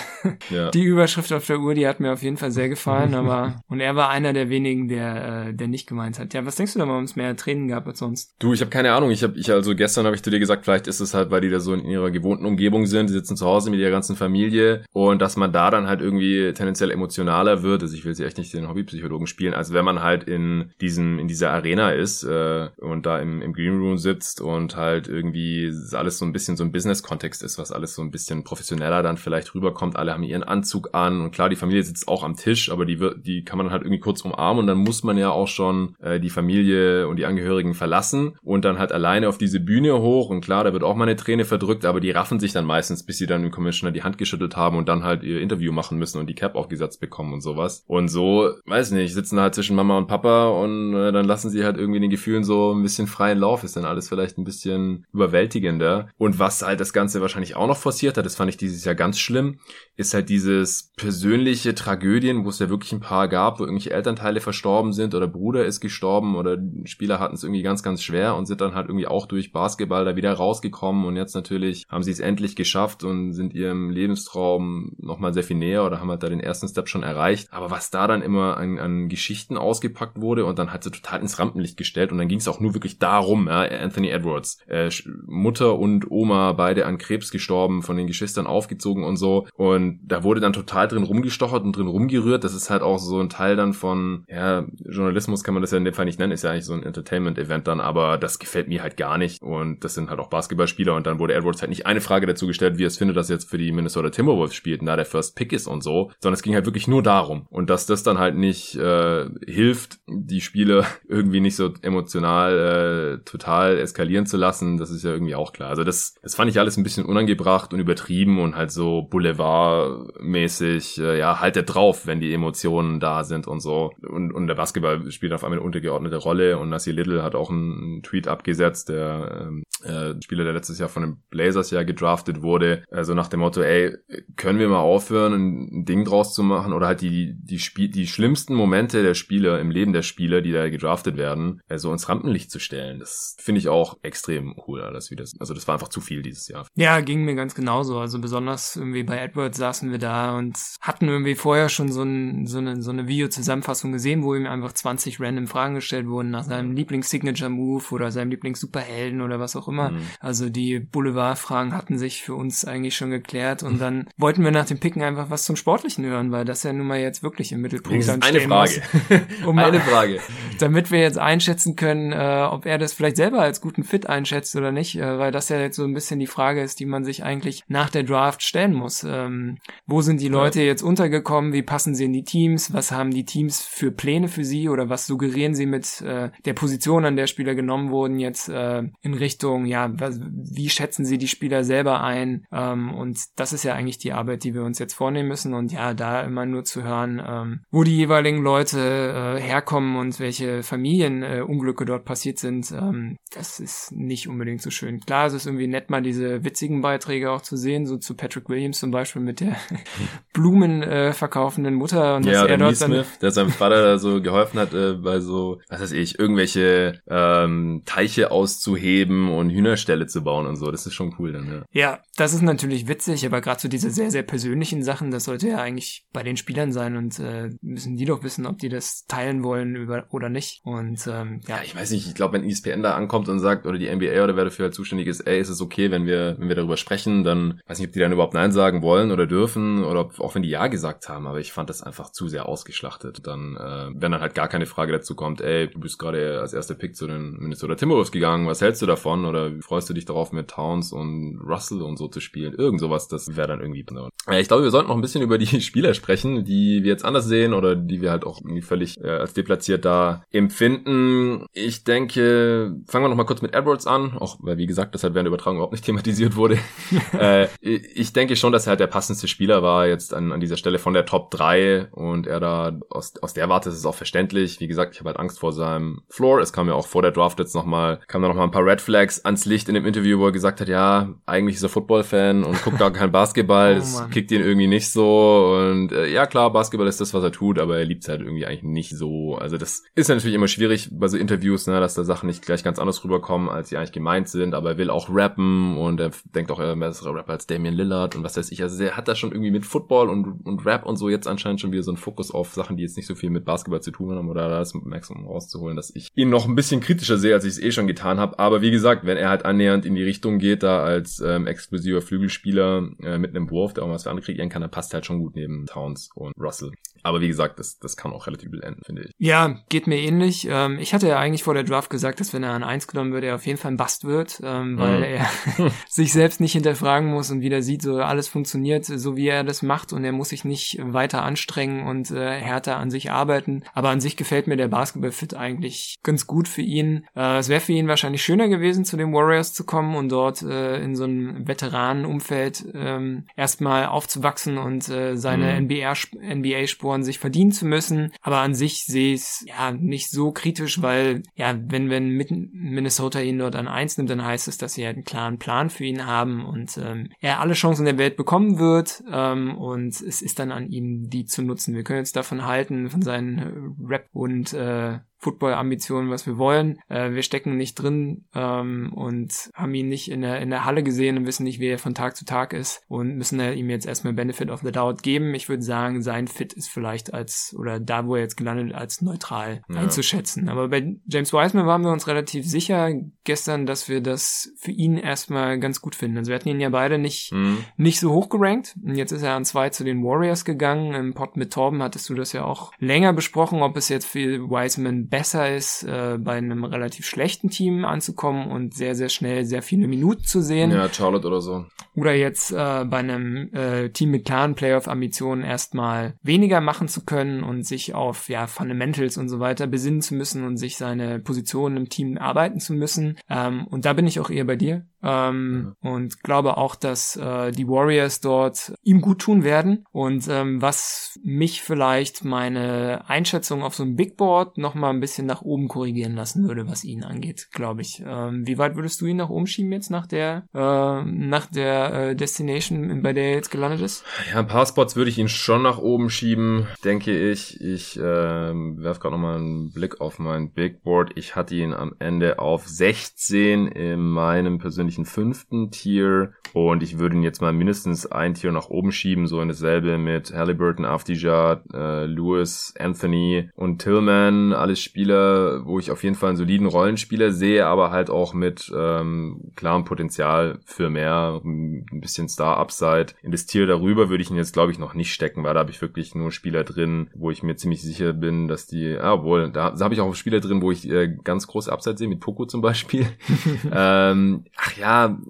ja. die Überschrift auf der Uhr, die hat mir auf jeden Fall sehr gefallen, aber und er war einer der wenigen, der äh, der nicht gemeint hat. Ja, was denkst du da, warum es mehr Tränen gab als sonst? Du, ich habe keine Ahnung. Ich habe ich also gestern habe ich zu dir gesagt, vielleicht ist es halt, weil die da so in ihrer gewohnten Umgebung sind, die sitzen zu Hause mit ihrer ganzen Familie und dass man da dann halt irgendwie tendenziell emotionaler wird. Also ich will sie echt nicht den Hobbypsychologen spielen, als wenn man halt in diesem in dieser Arena ist äh, und da im, im Green Room sitzt und halt irgendwie alles so ein bisschen so ein Business-Kontext ist, was alles so ein bisschen professioneller dann vielleicht rüberkommt. Alle haben ihren Anzug an und klar, die Familie sitzt auch am Tisch, aber die wird, die kann man halt irgendwie kurz umarmen und dann muss man ja auch schon äh, die Familie und die Angehörigen verlassen und dann halt alleine auf diese Bühne hoch und klar, da wird auch mal eine Träne verdrückt, aber die raffen sich dann meistens, bis sie dann dem Commissioner die Hand geschüttelt haben und dann halt ihr Interview machen müssen und die Cap aufgesetzt bekommen und sowas. Und so, weiß nicht, sitzen halt zwischen Mama und Papa und äh, dann lassen sie halt irgendwie den Gefühlen so ein bisschen freien Lauf, ist dann alles vielleicht ein bisschen überwältigender. Und was halt das Ganze wahrscheinlich auch noch forciert hat, das fand ich dieses Jahr ganz schlimm, ist halt dieses persönliche Tragödien, wo es ja wirklich ein paar gab, wo irgendwelche Elternteile verstorben sind oder Bruder ist gestorben oder Spieler hatten es irgendwie ganz, ganz schwer und sind dann halt irgendwie auch durch Basketball da wieder rausgekommen und jetzt natürlich haben sie es endlich geschafft und sind ihrem Lebenstraum nochmal sehr viel näher oder haben halt da den ersten Step schon erreicht. Aber was da dann immer an, an Geschichten ausgepackt wurde und dann hat sie total ins Rampenlicht gestellt und dann ging es auch nur wirklich darum, ja, Anthony Edwards, äh, Mutter und Oma beide an Krebs gestorben, von den Geschwistern aufgezogen und so und da wurde dann total drin rumgestochert und drin rumgerührt. Das ist halt auch so ein Teil dann von, ja, Journalismus kann man das ja in dem Fall nicht nennen, ist ja eigentlich so ein Entertainment-Event dann, aber das gefällt mir halt gar nicht und das sind halt auch Basketballspieler und dann wurde Edwards halt nicht eine Frage dazu gestellt, wie es findet, dass jetzt für die Minnesota Timberwolves spielt da der First Pick ist und so, sondern es ging halt wirklich nur darum und dass das dann halt nicht äh, hilft, die Spiele irgendwie nicht so emotional äh, total eskalieren zu lassen, das ist ja irgendwie auch klar. Also das, das fand ich alles ein bisschen unangebracht und übertrieben und halt so Boulevard Basketballspieler-mäßig, äh, ja, halt er drauf, wenn die Emotionen da sind und so. Und, und der Basketball spielt auf einmal eine untergeordnete Rolle und Nassi Little hat auch einen Tweet abgesetzt, der äh, Spieler, der letztes Jahr von den Blazers ja gedraftet wurde, also nach dem Motto, ey, können wir mal aufhören, ein Ding draus zu machen oder halt die, die, Spiel die schlimmsten Momente der Spieler im Leben der Spieler, die da gedraftet werden, also ins Rampenlicht zu stellen. Das finde ich auch extrem cool, alles das, also das war einfach zu viel dieses Jahr. Ja, ging mir ganz genauso. Also besonders irgendwie bei Edwards saßen wir da und hatten irgendwie vorher schon so, ein, so eine, so eine Video-Zusammenfassung gesehen, wo ihm einfach 20 random Fragen gestellt wurden nach seinem Lieblings-Signature-Move oder seinem Lieblings-Superhelden oder was auch immer. Mhm. Also die Boulevard-Fragen hatten sich für uns eigentlich schon geklärt und dann wollten wir nach dem Picken einfach was zum Sportlichen hören, weil das ja nun mal jetzt wirklich im Mittelpunkt dann Eine Frage. Muss, um eine Frage. Damit wir jetzt einschätzen können, äh, ob er das vielleicht selber als guten Fit einschätzt oder nicht, äh, weil das ja jetzt so ein bisschen die Frage ist, die man sich eigentlich nach der Draft stellen muss. Ähm, wo sind die Leute jetzt untergekommen? Wie passen sie in die Teams? Was haben die Teams für Pläne für sie oder was suggerieren sie mit äh, der Position, an der Spieler genommen wurden, jetzt äh, in Richtung, ja, was, wie schätzen sie die Spieler selber ein? Ähm, und das ist ja eigentlich die Arbeit, die wir uns jetzt vornehmen müssen. Und ja, da immer nur zu hören, ähm, wo die jeweiligen Leute äh, herkommen und welche Familienunglücke äh, dort passiert sind, ähm, das ist nicht unbedingt so schön. Klar, es ist irgendwie nett, mal diese witzigen Beiträge auch zu sehen, so zu Patrick Williams zum Beispiel mit der Blumen äh, verkaufenden Mutter und ja, dass er dort Smith, der seinem Vater da so geholfen hat, äh, bei so, was weiß ich, irgendwelche ähm, Teiche auszuheben und Hühnerställe zu bauen und so. Das ist schon cool dann, ja. Ja, das ist natürlich witzig, aber gerade so diese sehr, sehr persönlichen Sachen, das sollte ja eigentlich bei den Spielern sein und äh, müssen die doch wissen, ob die das teilen wollen über, oder nicht. Und ähm, ja. ja ich weiß nicht, ich glaube, wenn ESPN da ankommt und sagt, oder die NBA oder wer dafür halt zuständig ist, ey, ist es okay, wenn wir, wenn wir darüber sprechen, dann weiß nicht, ob die dann überhaupt Nein sagen wollen oder dürfen oder ob, auch wenn die Ja gesagt haben, aber ich fand das einfach zu sehr ausgeschlachtet. Dann, äh, wenn dann halt gar keine Frage dazu kommt, ey, du bist gerade als erster Pick zu den Minnesota Timberwolves gegangen, was hältst du davon? Oder freust du dich darauf, mit Towns und Russell und so zu spielen? Irgend sowas, das wäre dann irgendwie. Ja, ich glaube, wir sollten noch ein bisschen über die Spieler sprechen, die wir jetzt anders sehen oder die wir halt auch irgendwie völlig äh, als deplatziert da empfinden. Ich denke, fangen wir noch mal kurz mit Edwards an, auch weil wie gesagt, das halt während der Übertragung überhaupt nicht thematisiert wurde. äh, ich denke schon, dass er halt der passendste Spieler war jetzt an, an dieser Stelle von der Top 3 und er da aus, aus der Warte ist es auch verständlich. Wie gesagt, ich habe halt Angst vor seinem Floor. Es kam ja auch vor der Draft jetzt nochmal, kam da nochmal ein paar Red Flags ans Licht in dem Interview, wo er gesagt hat, ja, eigentlich ist er Football-Fan und guckt gar kein Basketball. oh, das kickt ihn irgendwie nicht so und äh, ja klar, Basketball ist das, was er tut, aber er liebt es halt irgendwie eigentlich nicht so. Also das ist ja natürlich immer schwierig bei so Interviews, ne, dass da Sachen nicht gleich ganz anders rüberkommen, als sie eigentlich gemeint sind, aber er will auch rappen und er denkt auch, er ist ein besserer Rapper als Damian Lillard und was weiß ich. Also er hat da schon irgendwie mit Football und, und Rap und so jetzt anscheinend schon wieder so einen Fokus auf Sachen, die jetzt nicht so viel mit Basketball zu tun haben oder da ist Max, um rauszuholen, dass ich ihn noch ein bisschen kritischer sehe, als ich es eh schon getan habe. Aber wie gesagt, wenn er halt annähernd in die Richtung geht, da als ähm, exklusiver Flügelspieler äh, mit einem Wurf, der auch was für andere kreieren kann, dann passt halt schon gut neben Towns und Russell. Aber wie gesagt, das, das kann auch relativ übel enden, finde ich. Ja, geht mir ähnlich. Ähm, ich hatte ja eigentlich vor der Draft gesagt, dass wenn er an eins genommen wird, er auf jeden Fall ein Bast wird, ähm, weil mhm. er sich selbst nicht hinterfragen muss und wieder sieht, so alles funktioniert, so wie er das macht und er muss sich nicht weiter anstrengen und äh, härter an sich arbeiten. Aber an sich gefällt mir der Basketball-Fit eigentlich ganz gut für ihn. Äh, es wäre für ihn wahrscheinlich schöner gewesen, zu den Warriors zu kommen und dort äh, in so einem Veteranenumfeld ähm, erstmal aufzuwachsen und äh, seine mhm. NBA-Sporen sich verdienen zu müssen. Aber an sich sehe ich es ja nicht so kritisch, weil ja, wenn, wenn Minnesota ihn dort an eins nimmt, dann heißt es, dass sie halt einen klaren Plan für ihn haben und ähm, er alle Chancen der Welt bekommen wird ähm, und es ist dann an ihm, die zu nutzen. Wir können jetzt davon halten, von seinen Rap und äh, Football-Ambitionen, was wir wollen. Äh, wir stecken nicht drin ähm, und haben ihn nicht in der, in der Halle gesehen und wissen nicht, wie er von Tag zu Tag ist und müssen ihm jetzt erstmal Benefit of the Doubt geben. Ich würde sagen, sein Fit ist vielleicht als, oder da, wo er jetzt gelandet, als neutral ja. einzuschätzen. Aber bei James Wiseman waren wir uns relativ sicher gestern, dass wir das für ihn erstmal ganz gut finden. Also wir hatten ihn ja beide nicht, mhm. nicht so hoch gerankt. Und jetzt ist er an zwei zu den Warriors gegangen. Im Pod mit Torben hattest du das ja auch länger besprochen, ob es jetzt für Wiseman besser ist, äh, bei einem relativ schlechten Team anzukommen und sehr, sehr schnell sehr viele Minuten zu sehen. Ja, Charlotte oder so. Oder jetzt äh, bei einem äh, Team mit klaren Playoff-Ambitionen erstmal weniger machen zu können und sich auf ja Fundamentals und so weiter besinnen zu müssen und sich seine Position im Team arbeiten zu müssen. Ähm, und da bin ich auch eher bei dir. Ähm, mhm. und glaube auch, dass äh, die Warriors dort ihm gut tun werden. Und ähm, was mich vielleicht meine Einschätzung auf so einem Big Board noch mal ein bisschen nach oben korrigieren lassen würde, was ihn angeht, glaube ich. Ähm, wie weit würdest du ihn nach oben schieben jetzt nach der äh, nach der äh, Destination, bei der er jetzt gelandet ist? Ja, ein paar Spots würde ich ihn schon nach oben schieben, denke ich. Ich äh, werfe gerade noch mal einen Blick auf mein Big Board. Ich hatte ihn am Ende auf 16 in meinem persönlichen fünften Tier und ich würde ihn jetzt mal mindestens ein Tier nach oben schieben, so in dasselbe mit Halliburton, Afdijad, äh, Lewis, Anthony und Tillman. Alles Spieler, wo ich auf jeden Fall einen soliden Rollenspieler sehe, aber halt auch mit ähm, klarem Potenzial für mehr, ein bisschen Star-Upside. In das Tier darüber würde ich ihn jetzt, glaube ich, noch nicht stecken, weil da habe ich wirklich nur Spieler drin, wo ich mir ziemlich sicher bin, dass die, ah, wohl, da, da habe ich auch Spieler drin, wo ich äh, ganz große Upside sehe, mit Poco zum Beispiel. ähm, ach ja,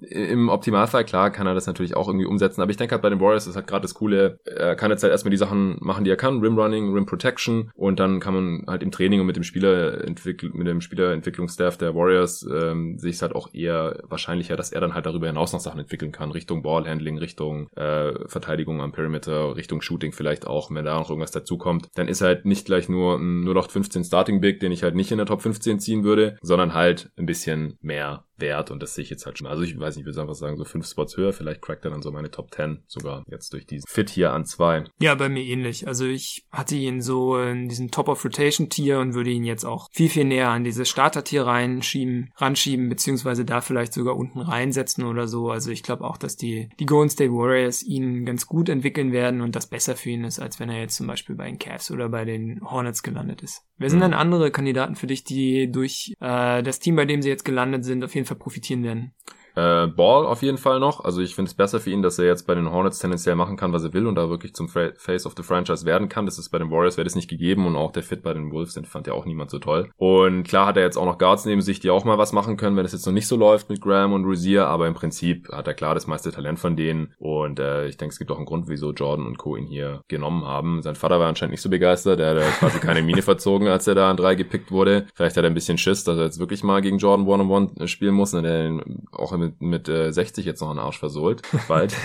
im Optimalfall, klar, kann er das natürlich auch irgendwie umsetzen, aber ich denke halt bei den Warriors ist halt gerade das Coole, er kann jetzt halt erstmal die Sachen machen, die er kann, Rim Running, Rim Protection und dann kann man halt im Training und mit dem Spieler mit dem Spielerentwicklungsstaff der Warriors ähm, sehe ich es halt auch eher wahrscheinlicher, dass er dann halt darüber hinaus noch Sachen entwickeln kann, Richtung Ballhandling, Richtung äh, Verteidigung am Perimeter, Richtung Shooting vielleicht auch, wenn da noch irgendwas dazukommt, dann ist halt nicht gleich nur ein 0815 Starting Big, den ich halt nicht in der Top 15 ziehen würde, sondern halt ein bisschen mehr wert und das sehe ich jetzt halt schon. Also ich weiß nicht, ich würde einfach sagen, so fünf Spots höher, vielleicht crackt er dann so meine Top 10 sogar jetzt durch diesen Fit hier an zwei. Ja, bei mir ähnlich. Also ich hatte ihn so in diesem Top of Rotation Tier und würde ihn jetzt auch viel, viel näher an dieses Starter Tier reinschieben, ranschieben, beziehungsweise da vielleicht sogar unten reinsetzen oder so. Also ich glaube auch, dass die, die Golden State Warriors ihn ganz gut entwickeln werden und das besser für ihn ist, als wenn er jetzt zum Beispiel bei den Cavs oder bei den Hornets gelandet ist. Wer sind mhm. denn andere Kandidaten für dich, die durch äh, das Team, bei dem sie jetzt gelandet sind, auf jeden Fall profitieren werden? Äh, Ball auf jeden Fall noch. Also ich finde es besser für ihn, dass er jetzt bei den Hornets tendenziell machen kann, was er will und da wirklich zum Face of the Franchise werden kann. Das ist bei den Warriors wäre das nicht gegeben und auch der Fit bei den Wolves, den fand ja auch niemand so toll. Und klar hat er jetzt auch noch Guards neben sich, die auch mal was machen können, wenn es jetzt noch nicht so läuft mit Graham und Rozier, aber im Prinzip hat er klar das meiste Talent von denen und äh, ich denke, es gibt auch einen Grund, wieso Jordan und Co. ihn hier genommen haben. Sein Vater war anscheinend nicht so begeistert, er hat quasi keine Mine verzogen, als er da an drei gepickt wurde. Vielleicht hat er ein bisschen Schiss, dass er jetzt wirklich mal gegen Jordan One-on-One -on -One spielen muss und er auch mit, mit äh, 60 jetzt noch einen Arsch versohlt. Bald.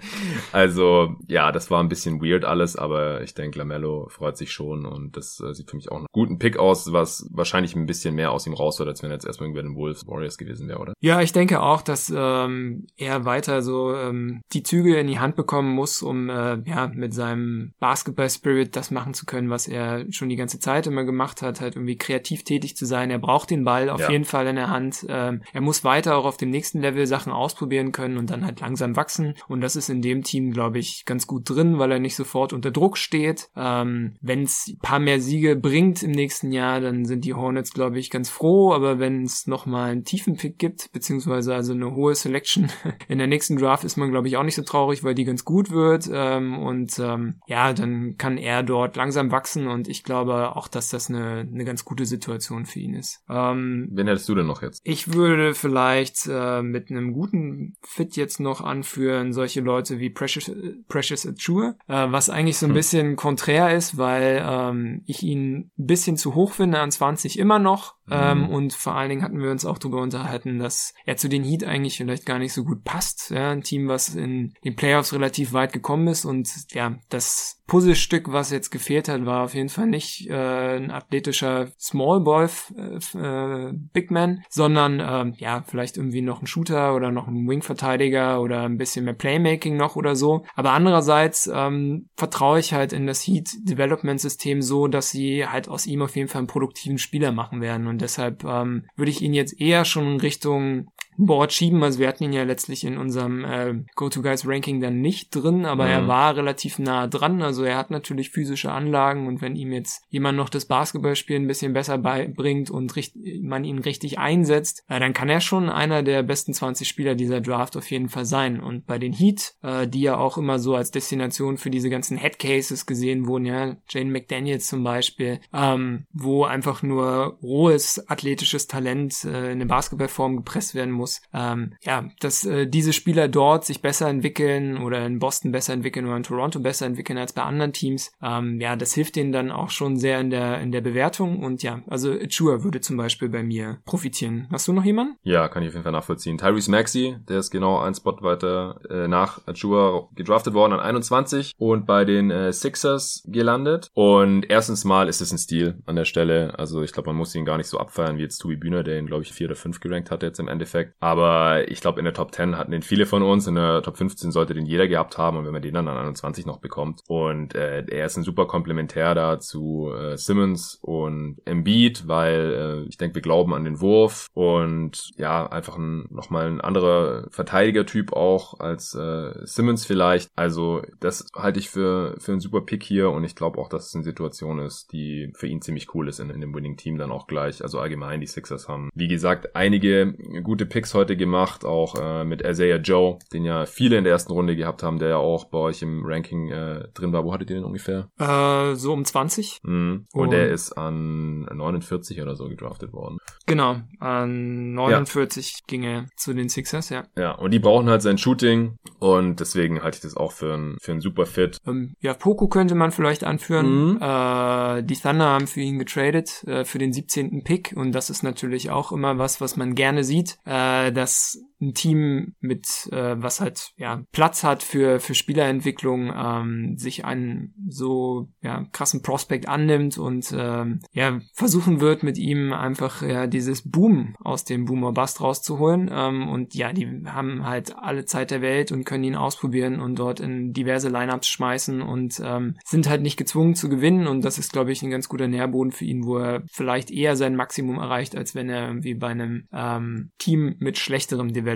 also, ja, das war ein bisschen weird alles, aber ich denke, Lamello freut sich schon und das äh, sieht für mich auch einen guten Pick aus, was wahrscheinlich ein bisschen mehr aus ihm raus wird, als wenn er jetzt erstmal irgendwie den Wolves Warriors gewesen wäre, oder? Ja, ich denke auch, dass ähm, er weiter so ähm, die Züge in die Hand bekommen muss, um äh, ja mit seinem Basketball-Spirit das machen zu können, was er schon die ganze Zeit immer gemacht hat, halt irgendwie kreativ tätig zu sein. Er braucht den Ball auf ja. jeden Fall in der Hand. Ähm, er muss weiter auch auf dem nächsten Level Sachen ausprobieren können und dann halt langsam wachsen. Und das ist in dem Team, glaube ich, ganz gut drin, weil er nicht sofort unter Druck steht. Ähm, wenn es ein paar mehr Siege bringt im nächsten Jahr, dann sind die Hornets, glaube ich, ganz froh. Aber wenn es nochmal einen tiefen Pick gibt, beziehungsweise also eine hohe Selection in der nächsten Draft, ist man, glaube ich, auch nicht so traurig, weil die ganz gut wird. Ähm, und ähm, ja, dann kann er dort langsam wachsen und ich glaube auch, dass das eine, eine ganz gute Situation für ihn ist. Ähm, Wen hättest du denn noch jetzt? Ich würde vielleicht äh, mit einem guten Fit jetzt noch anführen, solche Leute wie Precious, Precious Achua, äh, was eigentlich so ein hm. bisschen konträr ist, weil ähm, ich ihn ein bisschen zu hoch finde an 20 immer noch. Ähm, mhm. und vor allen Dingen hatten wir uns auch darüber unterhalten, dass er zu den Heat eigentlich vielleicht gar nicht so gut passt. Ja, ein Team, was in den Playoffs relativ weit gekommen ist und ja, das Puzzlestück, was jetzt gefehlt hat, war auf jeden Fall nicht äh, ein athletischer Small Boy äh, Big Man, sondern äh, ja, vielleicht irgendwie noch ein Shooter oder noch ein Wing-Verteidiger oder ein bisschen mehr Playmaking noch oder so. Aber andererseits ähm, vertraue ich halt in das Heat Development System so, dass sie halt aus ihm auf jeden Fall einen produktiven Spieler machen werden. Und deshalb ähm, würde ich ihn jetzt eher schon in Richtung Board schieben. Also wir hatten ihn ja letztlich in unserem äh, Go-To-Guys-Ranking dann nicht drin, aber mhm. er war relativ nah dran. Also er hat natürlich physische Anlagen und wenn ihm jetzt jemand noch das Basketballspielen ein bisschen besser beibringt und man ihn richtig einsetzt, äh, dann kann er schon einer der besten 20 Spieler dieser Draft auf jeden Fall sein. Und bei den Heat, äh, die ja auch immer so als Destination für diese ganzen Headcases gesehen wurden, ja, Jane McDaniels zum Beispiel, ähm, wo einfach nur rohes athletisches Talent äh, in eine Basketballform gepresst werden muss, muss. Ähm, ja, dass äh, diese Spieler dort sich besser entwickeln oder in Boston besser entwickeln oder in Toronto besser entwickeln als bei anderen Teams. Ähm, ja, das hilft denen dann auch schon sehr in der in der Bewertung und ja, also Chua würde zum Beispiel bei mir profitieren. Hast du noch jemanden? Ja, kann ich auf jeden Fall nachvollziehen. Tyrese Maxey, der ist genau ein Spot weiter äh, nach Chua gedraftet worden an 21 und bei den äh, Sixers gelandet. Und erstens mal ist es ein Stil an der Stelle. Also ich glaube, man muss ihn gar nicht so abfeiern wie jetzt Tobi Bühner, der ihn, glaube ich, vier oder fünf gerankt hatte jetzt im Endeffekt. Aber ich glaube, in der Top 10 hatten den viele von uns. In der Top 15 sollte den jeder gehabt haben. Und wenn man den dann an 21 noch bekommt. Und äh, er ist ein super Komplementär da zu äh, Simmons und Embiid, weil äh, ich denke, wir glauben an den Wurf und ja, einfach ein, nochmal ein anderer Verteidigertyp auch als äh, Simmons vielleicht. Also das halte ich für, für einen super Pick hier und ich glaube auch, dass es eine Situation ist, die für ihn ziemlich cool ist in, in dem Winning Team dann auch gleich. Also allgemein, die Sixers haben, wie gesagt, einige gute Picks heute gemacht, auch äh, mit Isaiah Joe, den ja viele in der ersten Runde gehabt haben, der ja auch bei euch im Ranking äh, drin war. Wo hattet ihr den ungefähr? Äh, so um 20. Mhm. Und, und der ist an 49 oder so gedraftet worden. Genau, an 49 ja. ging er zu den Sixers, ja. Ja, und die brauchen halt sein Shooting und deswegen halte ich das auch für ein, für ein super Fit. Ähm, ja, Poku könnte man vielleicht anführen. Mhm. Äh, die Thunder haben für ihn getradet, äh, für den 17. Pick und das ist natürlich auch immer was, was man gerne sieht, äh, dass ein Team mit, äh, was halt ja Platz hat für für Spielerentwicklung, ähm, sich einen so ja krassen Prospect annimmt und ähm, ja versuchen wird mit ihm einfach ja dieses Boom aus dem Boomer Bust rauszuholen. Ähm, und ja die haben halt alle Zeit der Welt und können ihn ausprobieren und dort in diverse Lineups schmeißen und ähm, sind halt nicht gezwungen zu gewinnen. Und das ist glaube ich ein ganz guter Nährboden für ihn, wo er vielleicht eher sein Maximum erreicht, als wenn er irgendwie bei einem ähm, Team mit schlechterem Development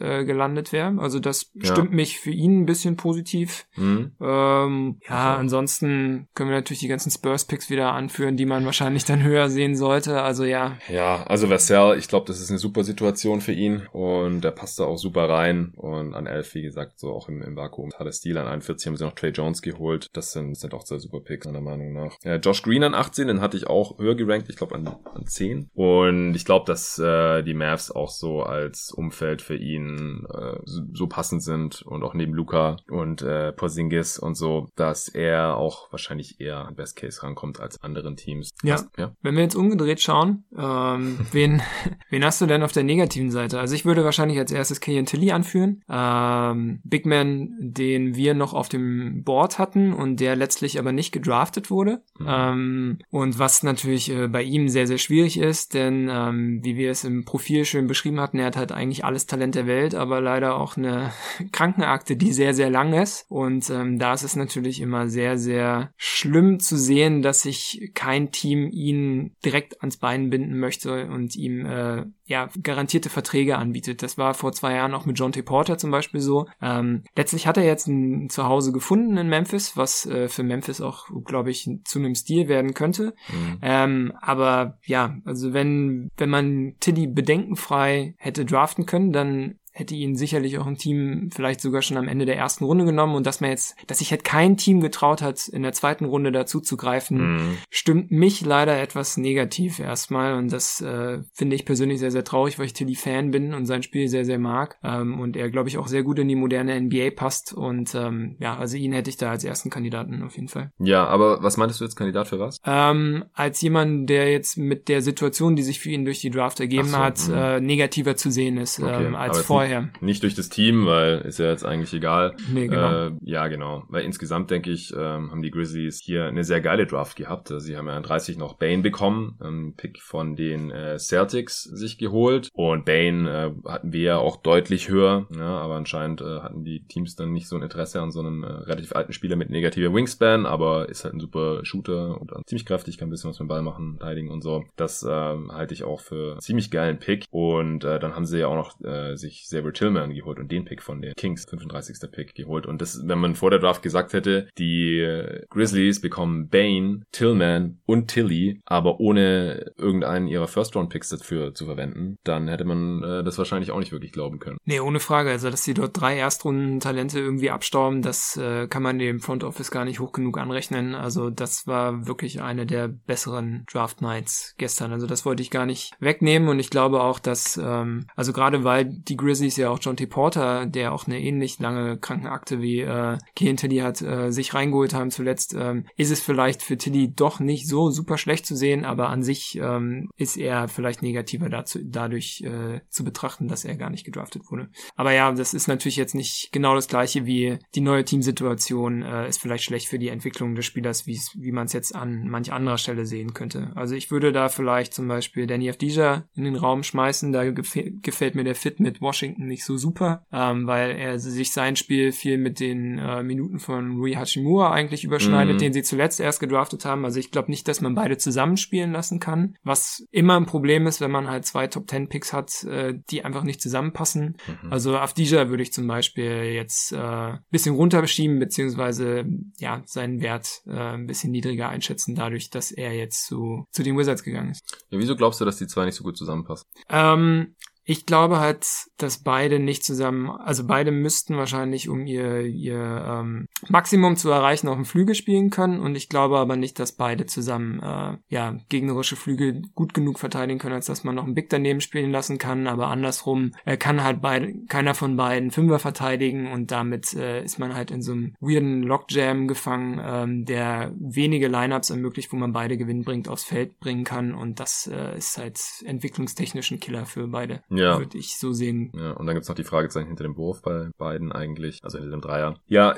äh, gelandet wäre. Also das ja. stimmt mich für ihn ein bisschen positiv. Mhm. Ähm, ja, ansonsten können wir natürlich die ganzen Spurs-Picks wieder anführen, die man wahrscheinlich dann höher sehen sollte. Also ja. Ja, also Vassell, ich glaube, das ist eine super Situation für ihn und der passt da auch super rein. Und an 11, wie gesagt, so auch im, im Vakuum. Toller Stil. An 41 haben sie noch Trey Jones geholt. Das sind, sind auch zwei super Picks, meiner Meinung nach. Ja, Josh Green an 18, den hatte ich auch höher gerankt. Ich glaube an, an 10. Und ich glaube, dass äh, die Mavs auch so als Umfeld für ihn äh, so, passend sind und auch neben Luca und äh, Porzingis und so, dass er auch wahrscheinlich eher an Best Case rankommt als anderen Teams. Ja. ja. Wenn wir jetzt umgedreht schauen, ähm, wen, wen hast du denn auf der negativen Seite? Also ich würde wahrscheinlich als erstes Killian Tilly anführen. Ähm, Big Man, den wir noch auf dem Board hatten und der letztlich aber nicht gedraftet wurde. Mhm. Ähm, und was natürlich äh, bei ihm sehr, sehr schwierig ist, denn ähm, wie wir es im Profil schön beschrieben hatten, er hat halt eigentlich alles Talent der Welt, aber leider auch eine Krankenakte, die sehr, sehr lang ist. Und ähm, da ist es natürlich immer sehr, sehr schlimm zu sehen, dass sich kein Team ihn direkt ans Bein binden möchte und ihm äh, ja garantierte Verträge anbietet. Das war vor zwei Jahren auch mit John T. Porter zum Beispiel so. Ähm, letztlich hat er jetzt ein Zuhause gefunden in Memphis, was äh, für Memphis auch, glaube ich, zu einem Stil werden könnte. Mhm. Ähm, aber ja, also wenn wenn man Tilly bedenkenfrei hätte draften können, dann hätte ihn sicherlich auch ein Team vielleicht sogar schon am Ende der ersten Runde genommen und dass man jetzt, dass sich halt kein Team getraut hat, in der zweiten Runde dazu zu greifen, mhm. stimmt mich leider etwas negativ erstmal und das äh, finde ich persönlich sehr, sehr traurig, weil ich Tilly Fan bin und sein Spiel sehr, sehr mag ähm, und er, glaube ich, auch sehr gut in die moderne NBA passt und ähm, ja, also ihn hätte ich da als ersten Kandidaten auf jeden Fall. Ja, aber was meintest du jetzt Kandidat für was? Ähm, als jemand, der jetzt mit der Situation, die sich für ihn durch die Draft ergeben so, hat, mhm. äh, negativer zu sehen ist okay, ähm, als vorher vorher. Nicht durch das Team, weil ist ja jetzt eigentlich egal. Nee, genau. Äh, ja, genau. Weil insgesamt denke ich, ähm, haben die Grizzlies hier eine sehr geile Draft gehabt. Also sie haben ja an 30 noch Bane bekommen, ein Pick von den äh, Celtics sich geholt. Und Bane äh, hatten wir ja auch deutlich höher, ja, aber anscheinend äh, hatten die Teams dann nicht so ein Interesse an so einem äh, relativ alten Spieler mit negativer Wingspan, aber ist halt ein super Shooter und ziemlich kräftig, kann ein bisschen was mit dem Ball machen, verteidigen und so. Das äh, halte ich auch für ziemlich geilen Pick. Und äh, dann haben sie ja auch noch äh, sich Xavier Tillman geholt und den Pick von den Kings, 35. Pick geholt. Und das, wenn man vor der Draft gesagt hätte, die Grizzlies bekommen Bane, Tillman und Tilly, aber ohne irgendeinen ihrer First-Round-Picks dafür zu verwenden, dann hätte man äh, das wahrscheinlich auch nicht wirklich glauben können. Nee, ohne Frage. Also, dass sie dort drei Erstrunden-Talente irgendwie abstauben, das äh, kann man dem Front Office gar nicht hoch genug anrechnen. Also, das war wirklich eine der besseren Draft Nights gestern. Also, das wollte ich gar nicht wegnehmen und ich glaube auch, dass, ähm, also gerade weil die Grizzlies ja auch John T. Porter, der auch eine ähnlich lange Krankenakte wie äh, Kean Tilly hat, äh, sich reingeholt haben zuletzt, ähm, ist es vielleicht für Tilly doch nicht so super schlecht zu sehen, aber an sich ähm, ist er vielleicht negativer dazu, dadurch äh, zu betrachten, dass er gar nicht gedraftet wurde. Aber ja, das ist natürlich jetzt nicht genau das gleiche wie die neue Teamsituation äh, ist vielleicht schlecht für die Entwicklung des Spielers, wie man es jetzt an manch anderer Stelle sehen könnte. Also ich würde da vielleicht zum Beispiel Danny Avdija in den Raum schmeißen, da gefällt mir der Fit mit Washington nicht so super, ähm, weil er sich sein Spiel viel mit den äh, Minuten von Rui Hachimura eigentlich überschneidet, mhm. den sie zuletzt erst gedraftet haben. Also ich glaube nicht, dass man beide zusammenspielen lassen kann, was immer ein Problem ist, wenn man halt zwei Top Ten Picks hat, äh, die einfach nicht zusammenpassen. Mhm. Also Avdija würde ich zum Beispiel jetzt äh, bisschen runterschieben, beziehungsweise ja, seinen Wert äh, ein bisschen niedriger einschätzen, dadurch, dass er jetzt zu, zu den Wizards gegangen ist. Ja, wieso glaubst du, dass die zwei nicht so gut zusammenpassen? Ähm, ich glaube halt, dass beide nicht zusammen, also beide müssten wahrscheinlich, um ihr, ihr ähm, Maximum zu erreichen, auf dem Flügel spielen können. Und ich glaube aber nicht, dass beide zusammen äh, ja gegnerische Flügel gut genug verteidigen können, als dass man noch einen Big daneben spielen lassen kann. Aber andersrum äh, kann halt beide, keiner von beiden Fünfer verteidigen und damit äh, ist man halt in so einem weirden Lockjam gefangen, ähm, der wenige Lineups ermöglicht, wo man beide gewinnbringend aufs Feld bringen kann. Und das äh, ist halt entwicklungstechnisch ein Killer für beide. Ja. Würde ich so sehen. Ja, und dann gibt's noch die Fragezeichen hinter dem Wurf bei beiden eigentlich, also hinter dem Dreier. Ja,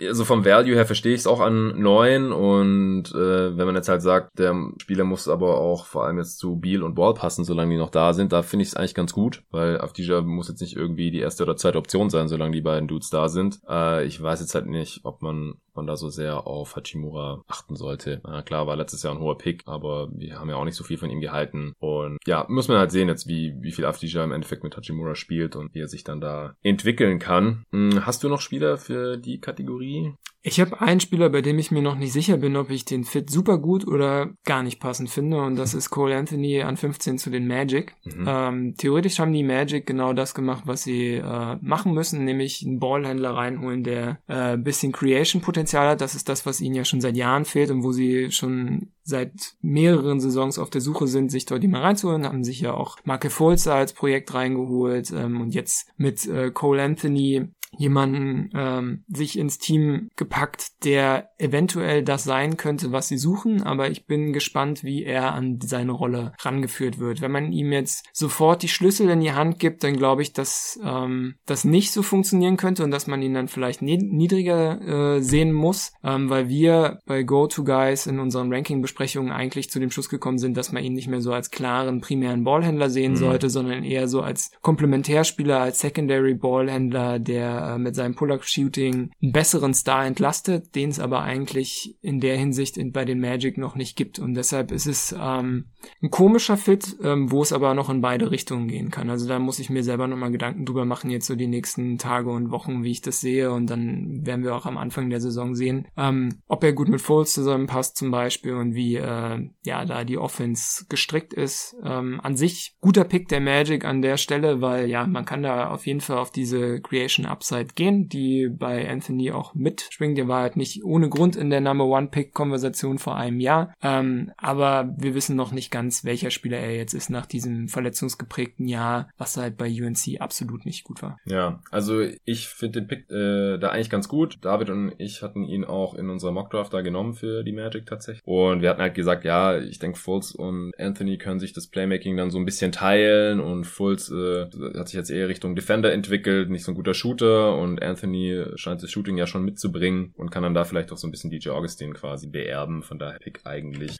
also vom Value her verstehe ich es auch an neun und äh, wenn man jetzt halt sagt, der Spieler muss aber auch vor allem jetzt zu Beal und Ball passen, solange die noch da sind, da finde ich es eigentlich ganz gut, weil Afdija muss jetzt nicht irgendwie die erste oder zweite Option sein, solange die beiden Dudes da sind. Äh, ich weiß jetzt halt nicht, ob man man da so sehr auf Hachimura achten sollte. Na klar, war letztes Jahr ein hoher Pick, aber wir haben ja auch nicht so viel von ihm gehalten. Und ja, muss man halt sehen jetzt, wie, wie viel Afdija im Endeffekt mit Hachimura spielt und wie er sich dann da entwickeln kann. Hm, hast du noch Spieler für die Kategorie? Ich habe einen Spieler, bei dem ich mir noch nicht sicher bin, ob ich den Fit super gut oder gar nicht passend finde, und das ist Cole Anthony an 15 zu den Magic. Mhm. Ähm, theoretisch haben die Magic genau das gemacht, was sie äh, machen müssen, nämlich einen Ballhändler reinholen, der äh, bisschen Creation-Potenzial hat. Das ist das, was ihnen ja schon seit Jahren fehlt und wo sie schon seit mehreren Saisons auf der Suche sind, sich dort mal reinzuholen, haben sich ja auch Marke Fulzer als Projekt reingeholt ähm, und jetzt mit äh, Cole Anthony jemanden ähm, sich ins Team gepackt, der eventuell das sein könnte, was sie suchen, aber ich bin gespannt, wie er an seine Rolle rangeführt wird. Wenn man ihm jetzt sofort die Schlüssel in die Hand gibt, dann glaube ich, dass ähm, das nicht so funktionieren könnte und dass man ihn dann vielleicht niedriger äh, sehen muss, ähm, weil wir bei Go-To-Guys in unseren Ranking-Besprechungen eigentlich zu dem Schluss gekommen sind, dass man ihn nicht mehr so als klaren primären Ballhändler sehen mhm. sollte, sondern eher so als Komplementärspieler, als Secondary Ballhändler, der äh, mit seinem Pull-Up-Shooting einen besseren Star entlastet, den es aber eigentlich in der Hinsicht in, bei den Magic noch nicht gibt. Und deshalb ist es ähm, ein komischer Fit, ähm, wo es aber noch in beide Richtungen gehen kann. Also da muss ich mir selber nochmal Gedanken drüber machen, jetzt so die nächsten Tage und Wochen, wie ich das sehe. Und dann werden wir auch am Anfang der Saison sehen, ähm, ob er gut mit Foles zusammenpasst zum Beispiel und wie äh, ja da die Offense gestrickt ist. Ähm, an sich guter Pick der Magic an der Stelle, weil ja, man kann da auf jeden Fall auf diese Creation Upside Upside gehen, die bei Anthony auch mitschwingt. Der war halt nicht ohne Grund in der Number One Pick Konversation vor einem Jahr. Ähm, aber wir wissen noch nicht ganz, welcher Spieler er jetzt ist nach diesem verletzungsgeprägten Jahr, was halt bei UNC absolut nicht gut war. Ja, also ich finde den Pick äh, da eigentlich ganz gut. David und ich hatten ihn auch in unserer Mockdraft da genommen für die Magic tatsächlich. Und wir hatten halt gesagt, ja, ich denke, Fultz und Anthony können sich das Playmaking dann so ein bisschen teilen und Fultz äh, hat sich jetzt eher Richtung Defender entwickelt, nicht so ein guter Shooter und Anthony scheint das Shooting ja schon mitzubringen und kann dann da vielleicht auch so ein bisschen DJ Augustin quasi beerben. Von daher Pick eigentlich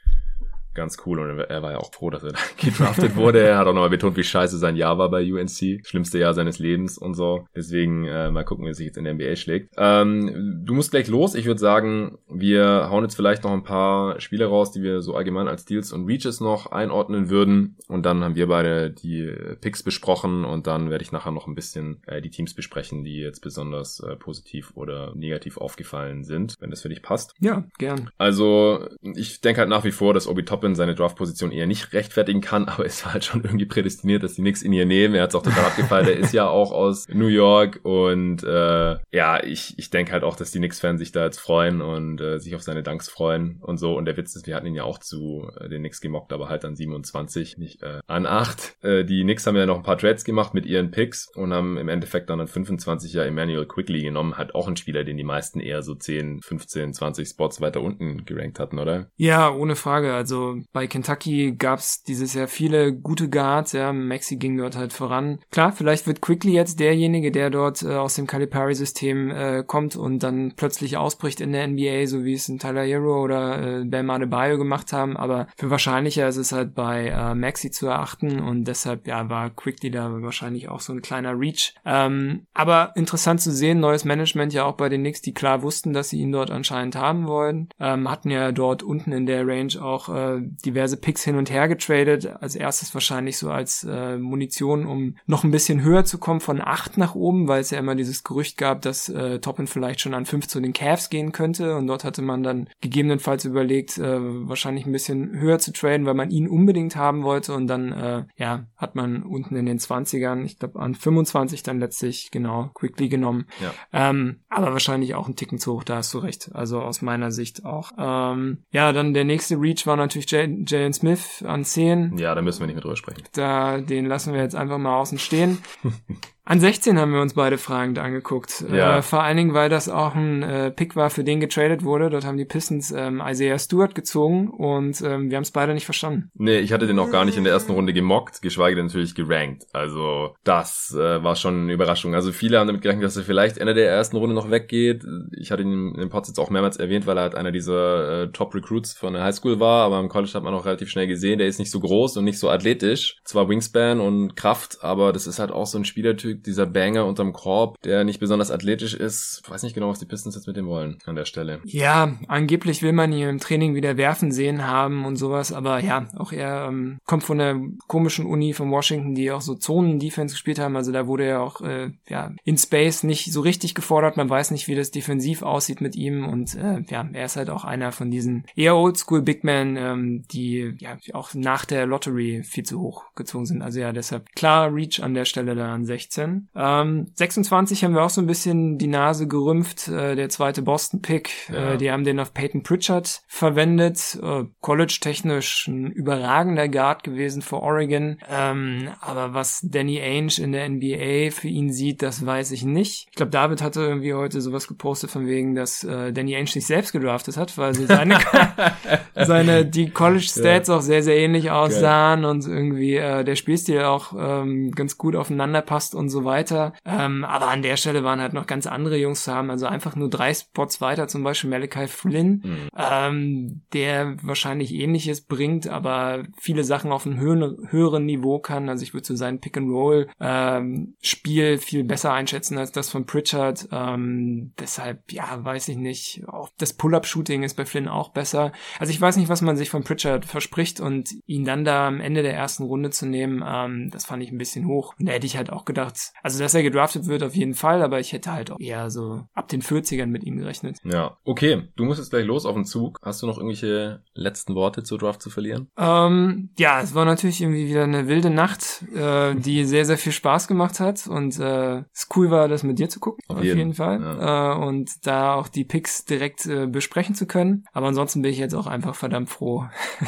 ganz cool und er war ja auch froh, dass er da gedraftet wurde. Er hat auch nochmal betont, wie scheiße sein Jahr war bei UNC. Schlimmste Jahr seines Lebens und so. Deswegen äh, mal gucken, wie er sich jetzt in der NBA schlägt. Ähm, du musst gleich los. Ich würde sagen, wir hauen jetzt vielleicht noch ein paar Spiele raus, die wir so allgemein als Deals und Reaches noch einordnen würden. Und dann haben wir beide die Picks besprochen und dann werde ich nachher noch ein bisschen äh, die Teams besprechen, die jetzt besonders äh, positiv oder negativ aufgefallen sind, wenn das für dich passt. Ja, gern. Also ich denke halt nach wie vor, dass Obi Toppin seine Draftposition eher nicht rechtfertigen kann, aber es war halt schon irgendwie prädestiniert, dass die Knicks ihn hier nehmen. Er hat es auch total abgefallen. Er ist ja auch aus New York und äh, ja, ich, ich denke halt auch, dass die Knicks-Fans sich da jetzt freuen und äh, sich auf seine Danks freuen und so. Und der Witz ist, wir hatten ihn ja auch zu äh, den Knicks gemockt, aber halt an 27, nicht äh, an 8. Äh, die Knicks haben ja noch ein paar Trades gemacht mit ihren Picks und haben im Endeffekt dann an 25 ja Emmanuel Quickly genommen. Hat auch ein Spieler, den die meisten eher so 10, 15, 20 Spots weiter unten gerankt hatten, oder? Ja, ohne Frage. Also bei Kentucky gab's dieses Jahr viele gute Guards. Ja, Maxi ging dort halt voran. Klar, vielleicht wird Quickly jetzt derjenige, der dort äh, aus dem Calipari-System äh, kommt und dann plötzlich ausbricht in der NBA, so wie es ein Tyler Hero oder äh, Bam Adebayo gemacht haben. Aber für wahrscheinlicher ist es halt bei äh, Maxi zu erachten und deshalb ja war Quickly da wahrscheinlich auch so ein kleiner Reach. Ähm, aber interessant zu sehen, neues Management ja auch bei den Knicks, die klar wussten, dass sie ihn dort anscheinend haben wollen. Ähm, hatten ja dort unten in der Range auch äh, diverse Picks hin und her getradet. Als erstes wahrscheinlich so als äh, Munition, um noch ein bisschen höher zu kommen von acht nach oben, weil es ja immer dieses Gerücht gab, dass äh, Toppin vielleicht schon an fünf zu den Cavs gehen könnte. Und dort hatte man dann gegebenenfalls überlegt, äh, wahrscheinlich ein bisschen höher zu traden, weil man ihn unbedingt haben wollte. Und dann äh, ja hat man unten in den 20ern, ich glaube an 25 dann letztlich genau Quickly genommen. Ja. Ähm, aber wahrscheinlich auch ein Ticken zu hoch, da hast du recht. Also aus meiner Sicht auch. Ähm, ja, dann der nächste Reach war natürlich Jalen Smith an 10. Ja, da müssen wir nicht mehr drüber sprechen. Da, den lassen wir jetzt einfach mal außen stehen. An 16 haben wir uns beide fragend angeguckt. Ja. Äh, vor allen Dingen, weil das auch ein äh, Pick war, für den getradet wurde. Dort haben die Pistons ähm, Isaiah Stewart gezogen und ähm, wir haben es beide nicht verstanden. Nee, ich hatte den auch gar nicht in der ersten Runde gemockt, geschweige denn natürlich gerankt. Also das äh, war schon eine Überraschung. Also viele haben damit gerechnet, dass er vielleicht Ende der ersten Runde noch weggeht. Ich hatte ihn in den Pods jetzt auch mehrmals erwähnt, weil er halt einer dieser äh, Top-Recruits von der Highschool war, aber im College hat man auch relativ schnell gesehen, der ist nicht so groß und nicht so athletisch. Zwar Wingspan und Kraft, aber das ist halt auch so ein Spielertyp, dieser Banger unterm Korb, der nicht besonders athletisch ist. Ich weiß nicht genau, was die Pistons jetzt mit dem wollen an der Stelle. Ja, angeblich will man ihn im Training wieder werfen sehen haben und sowas, aber ja, auch er ähm, kommt von der komischen Uni von Washington, die auch so Zonen-Defense gespielt haben. Also da wurde er auch äh, ja, in Space nicht so richtig gefordert. Man weiß nicht, wie das defensiv aussieht mit ihm und äh, ja, er ist halt auch einer von diesen eher Oldschool Big Men, ähm, die ja auch nach der Lottery viel zu hoch gezogen sind. Also ja, deshalb klar Reach an der Stelle da an 16. Ähm, 26 haben wir auch so ein bisschen die Nase gerümpft, äh, der zweite Boston-Pick. Ja. Äh, die haben den auf Peyton Pritchard verwendet. Äh, College-technisch ein überragender Guard gewesen für Oregon. Ähm, aber was Danny Ainge in der NBA für ihn sieht, das weiß ich nicht. Ich glaube, David hatte irgendwie heute sowas gepostet von wegen, dass äh, Danny Ainge sich selbst gedraftet hat, weil sie seine, seine die College-Stats ja. auch sehr, sehr ähnlich aussahen Geil. und irgendwie äh, der Spielstil auch ähm, ganz gut aufeinander passt und so so weiter. Ähm, aber an der Stelle waren halt noch ganz andere Jungs zu haben, also einfach nur drei Spots weiter, zum Beispiel Malachi Flynn, mhm. ähm, der wahrscheinlich ähnliches bringt, aber viele Sachen auf einem höheren, höheren Niveau kann. Also ich würde so sein Pick-and-Roll ähm, viel besser einschätzen als das von Pritchard. Ähm, deshalb, ja, weiß ich nicht. Auch das Pull-Up-Shooting ist bei Flynn auch besser. Also ich weiß nicht, was man sich von Pritchard verspricht und ihn dann da am Ende der ersten Runde zu nehmen, ähm, das fand ich ein bisschen hoch. Und da hätte ich halt auch gedacht, also, dass er gedraftet wird, auf jeden Fall, aber ich hätte halt auch eher so ab den 40ern mit ihm gerechnet. Ja, okay. Du musst jetzt gleich los auf den Zug. Hast du noch irgendwelche letzten Worte zur Draft zu verlieren? Ähm, ja, es war natürlich irgendwie wieder eine wilde Nacht, äh, die sehr, sehr viel Spaß gemacht hat und äh, es cool war, das mit dir zu gucken, auf, auf jeden. jeden, Fall. Ja. Äh, und da auch die Picks direkt äh, besprechen zu können. Aber ansonsten bin ich jetzt auch einfach verdammt froh,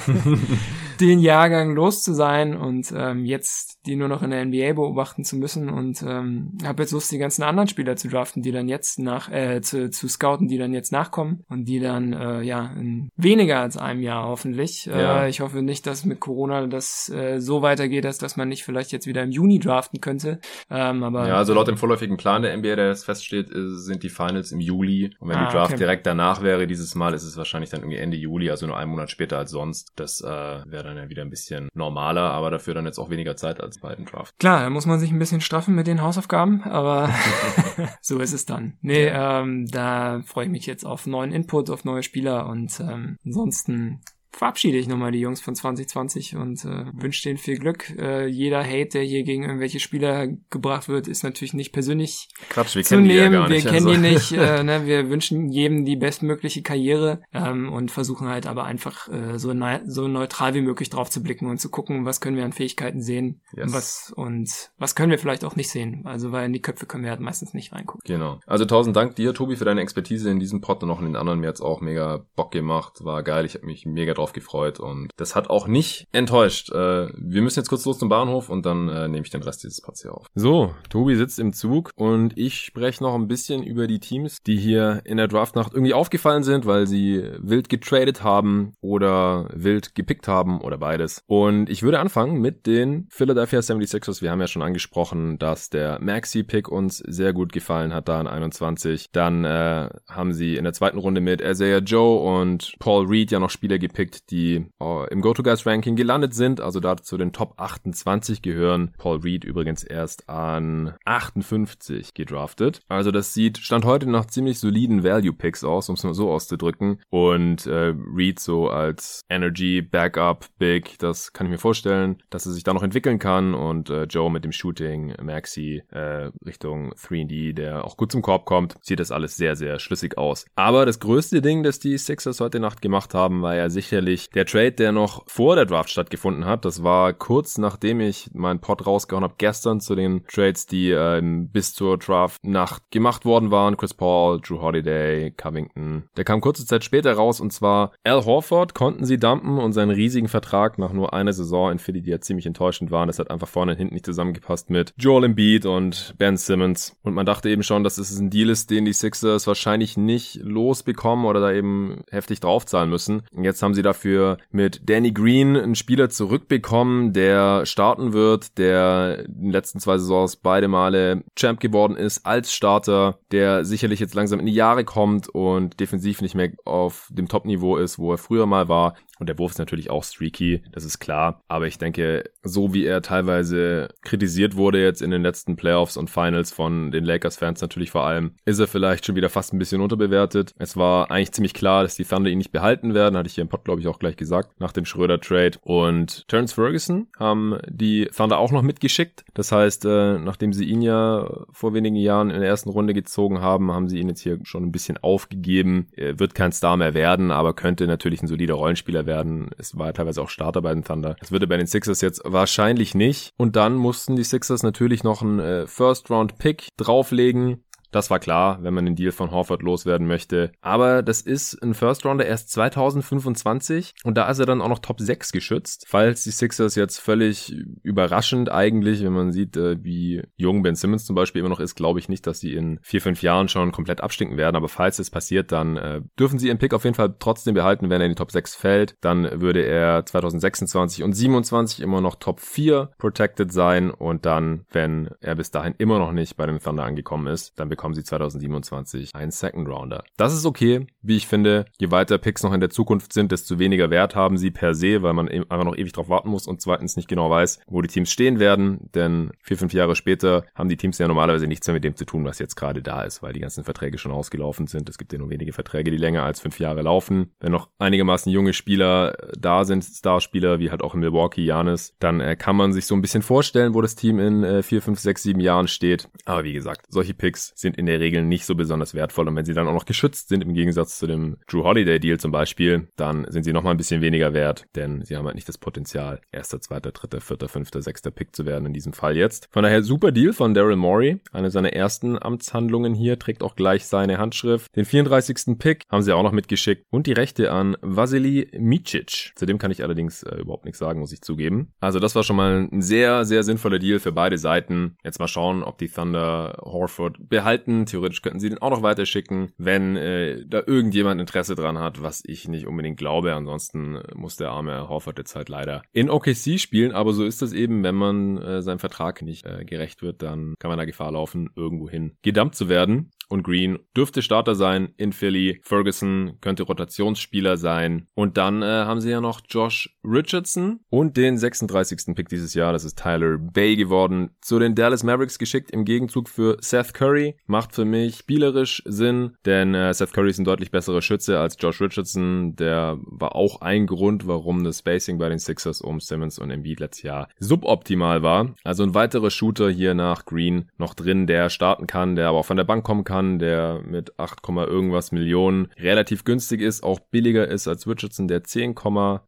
den Jahrgang los zu sein und ähm, jetzt die nur noch in der NBA beobachten zu müssen und ähm, habe jetzt Lust, die ganzen anderen Spieler zu draften, die dann jetzt nach, äh, zu, zu scouten, die dann jetzt nachkommen und die dann äh, ja in weniger als einem Jahr hoffentlich. Ja. Äh, ich hoffe nicht, dass mit Corona das äh, so weitergeht, dass, dass man nicht vielleicht jetzt wieder im Juni draften könnte. Ähm, aber ja, also laut dem vorläufigen Plan der NBA, der jetzt feststeht, sind die Finals im Juli und wenn ah, die Draft okay. direkt danach wäre, dieses Mal ist es wahrscheinlich dann irgendwie Ende Juli, also nur einen Monat später als sonst. Das äh, wäre dann ja wieder ein bisschen normaler, aber dafür dann jetzt auch weniger Zeit als bei den Draft. Klar, da muss man sich ein bisschen straffen mit den Hausaufgaben, aber so ist es dann. Nee, ähm, da freue ich mich jetzt auf neuen Input, auf neue Spieler und ähm, ansonsten verabschiede ich nochmal die Jungs von 2020 und äh, wünsche denen viel Glück. Äh, jeder Hate, der hier gegen irgendwelche Spieler gebracht wird, ist natürlich nicht persönlich Quatsch, wir zu kennen nehmen. Die ja gar nicht, wir kennen also. die nicht. Äh, ne? Wir wünschen jedem die bestmögliche Karriere ähm, und versuchen halt aber einfach äh, so, ne so neutral wie möglich drauf zu blicken und zu gucken, was können wir an Fähigkeiten sehen yes. und was und was können wir vielleicht auch nicht sehen. Also weil in die Köpfe können wir halt meistens nicht reingucken. Genau. Also tausend Dank dir, Tobi, für deine Expertise in diesem Pod und auch in den anderen. Mir hat's auch mega Bock gemacht. War geil. Ich habe mich mega drauf gefreut und das hat auch nicht enttäuscht. Äh, wir müssen jetzt kurz los zum Bahnhof und dann äh, nehme ich den Rest dieses Pods hier auf. So, Tobi sitzt im Zug und ich spreche noch ein bisschen über die Teams, die hier in der Draftnacht irgendwie aufgefallen sind, weil sie wild getradet haben oder wild gepickt haben oder beides. Und ich würde anfangen mit den Philadelphia 76ers. Wir haben ja schon angesprochen, dass der Maxi-Pick uns sehr gut gefallen hat da in 21. Dann äh, haben sie in der zweiten Runde mit Isaiah Joe und Paul Reed ja noch Spieler gepickt, die uh, im Go-To-Guys-Ranking gelandet sind, also da zu den Top 28 gehören. Paul Reed übrigens erst an 58 gedraftet. Also das sieht Stand heute nach ziemlich soliden Value-Picks aus, um es mal so auszudrücken. Und äh, Reed so als Energy, Backup, Big, das kann ich mir vorstellen, dass er sich da noch entwickeln kann. Und äh, Joe mit dem Shooting, Maxi äh, Richtung 3D, der auch gut zum Korb kommt, sieht das alles sehr, sehr schlüssig aus. Aber das größte Ding, das die Sixers heute Nacht gemacht haben, war ja sicherlich der Trade, der noch vor der Draft stattgefunden hat. Das war kurz nachdem ich meinen Pod rausgehauen habe, gestern zu den Trades, die ähm, bis zur Draft-Nacht gemacht worden waren. Chris Paul, Drew Holiday, Covington. Der kam kurze Zeit später raus und zwar Al Horford konnten sie dumpen und seinen riesigen Vertrag nach nur einer Saison in Philly, die ja ziemlich enttäuschend waren. Das hat einfach vorne und hinten nicht zusammengepasst mit Joel Embiid und Ben Simmons. Und man dachte eben schon, dass es ein Deal ist, den die Sixers wahrscheinlich nicht losbekommen oder da eben heftig draufzahlen müssen. Und jetzt haben sie dafür mit Danny Green einen Spieler zurückbekommen, der starten wird, der in den letzten zwei Saisons beide Male Champ geworden ist als Starter, der sicherlich jetzt langsam in die Jahre kommt und defensiv nicht mehr auf dem Top-Niveau ist, wo er früher mal war. Und der Wurf ist natürlich auch streaky, das ist klar. Aber ich denke, so wie er teilweise kritisiert wurde jetzt in den letzten Playoffs und Finals von den Lakers-Fans natürlich vor allem, ist er vielleicht schon wieder fast ein bisschen unterbewertet. Es war eigentlich ziemlich klar, dass die Thunder ihn nicht behalten werden, hatte ich hier im Pod, glaube ich, auch gleich gesagt, nach dem Schröder-Trade. Und Terence Ferguson haben die Thunder auch noch mitgeschickt. Das heißt, äh, nachdem sie ihn ja vor wenigen Jahren in der ersten Runde gezogen haben, haben sie ihn jetzt hier schon ein bisschen aufgegeben. Er wird kein Star mehr werden, aber könnte natürlich ein solider Rollenspieler werden. Es war teilweise auch Starter bei den Thunder. Das würde bei den Sixers jetzt wahrscheinlich nicht. Und dann mussten die Sixers natürlich noch einen äh, First-Round-Pick drauflegen. Das war klar, wenn man den Deal von Horford loswerden möchte. Aber das ist ein First Rounder erst 2025 und da ist er dann auch noch Top 6 geschützt. Falls die Sixers jetzt völlig überraschend eigentlich, wenn man sieht, äh, wie jung Ben Simmons zum Beispiel immer noch ist, glaube ich nicht, dass sie in vier, fünf Jahren schon komplett abstinken werden. Aber falls es passiert, dann äh, dürfen sie ihren Pick auf jeden Fall trotzdem behalten, wenn er in die Top 6 fällt. Dann würde er 2026 und 27 immer noch Top 4 protected sein und dann, wenn er bis dahin immer noch nicht bei dem Thunder angekommen ist, dann bekommen sie 2027 einen Second Rounder. Das ist okay, wie ich finde. Je weiter Picks noch in der Zukunft sind, desto weniger Wert haben sie per se, weil man einfach noch ewig drauf warten muss und zweitens nicht genau weiß, wo die Teams stehen werden. Denn vier, fünf Jahre später haben die Teams ja normalerweise nichts mehr mit dem zu tun, was jetzt gerade da ist, weil die ganzen Verträge schon ausgelaufen sind. Es gibt ja nur wenige Verträge, die länger als fünf Jahre laufen. Wenn noch einigermaßen junge Spieler da sind, Starspieler, wie halt auch in Milwaukee, Janis, dann äh, kann man sich so ein bisschen vorstellen, wo das Team in äh, vier, fünf, sechs, sieben Jahren steht. Aber wie gesagt, solche Picks sind sind in der Regel nicht so besonders wertvoll. Und wenn sie dann auch noch geschützt sind, im Gegensatz zu dem Drew Holiday Deal zum Beispiel, dann sind sie nochmal ein bisschen weniger wert, denn sie haben halt nicht das Potenzial, erster, zweiter, dritter, vierter, fünfter, sechster Pick zu werden in diesem Fall jetzt. Von daher super Deal von Daryl Morey. Eine seiner ersten Amtshandlungen hier, trägt auch gleich seine Handschrift. Den 34. Pick haben sie auch noch mitgeschickt und die Rechte an Vasily Micic. Zu dem kann ich allerdings äh, überhaupt nichts sagen, muss ich zugeben. Also das war schon mal ein sehr, sehr sinnvoller Deal für beide Seiten. Jetzt mal schauen, ob die Thunder Horford behalten. Theoretisch könnten sie den auch noch weiterschicken, wenn äh, da irgendjemand Interesse dran hat, was ich nicht unbedingt glaube. Ansonsten muss der arme Horford jetzt halt leider in OKC spielen. Aber so ist das eben, wenn man äh, seinem Vertrag nicht äh, gerecht wird, dann kann man da Gefahr laufen, irgendwohin gedumpt zu werden und Green dürfte Starter sein in Philly. Ferguson könnte Rotationsspieler sein. Und dann äh, haben sie ja noch Josh Richardson und den 36. Pick dieses Jahr. Das ist Tyler Bay geworden. Zu den Dallas Mavericks geschickt im Gegenzug für Seth Curry. Macht für mich spielerisch Sinn, denn äh, Seth Curry ist ein deutlich besserer Schütze als Josh Richardson. Der war auch ein Grund, warum das Spacing bei den Sixers um Simmons und Embiid letztes Jahr suboptimal war. Also ein weiterer Shooter hier nach Green noch drin, der starten kann, der aber auch von der Bank kommen kann kann, der mit 8, irgendwas Millionen relativ günstig ist, auch billiger ist als Richardson, der 10,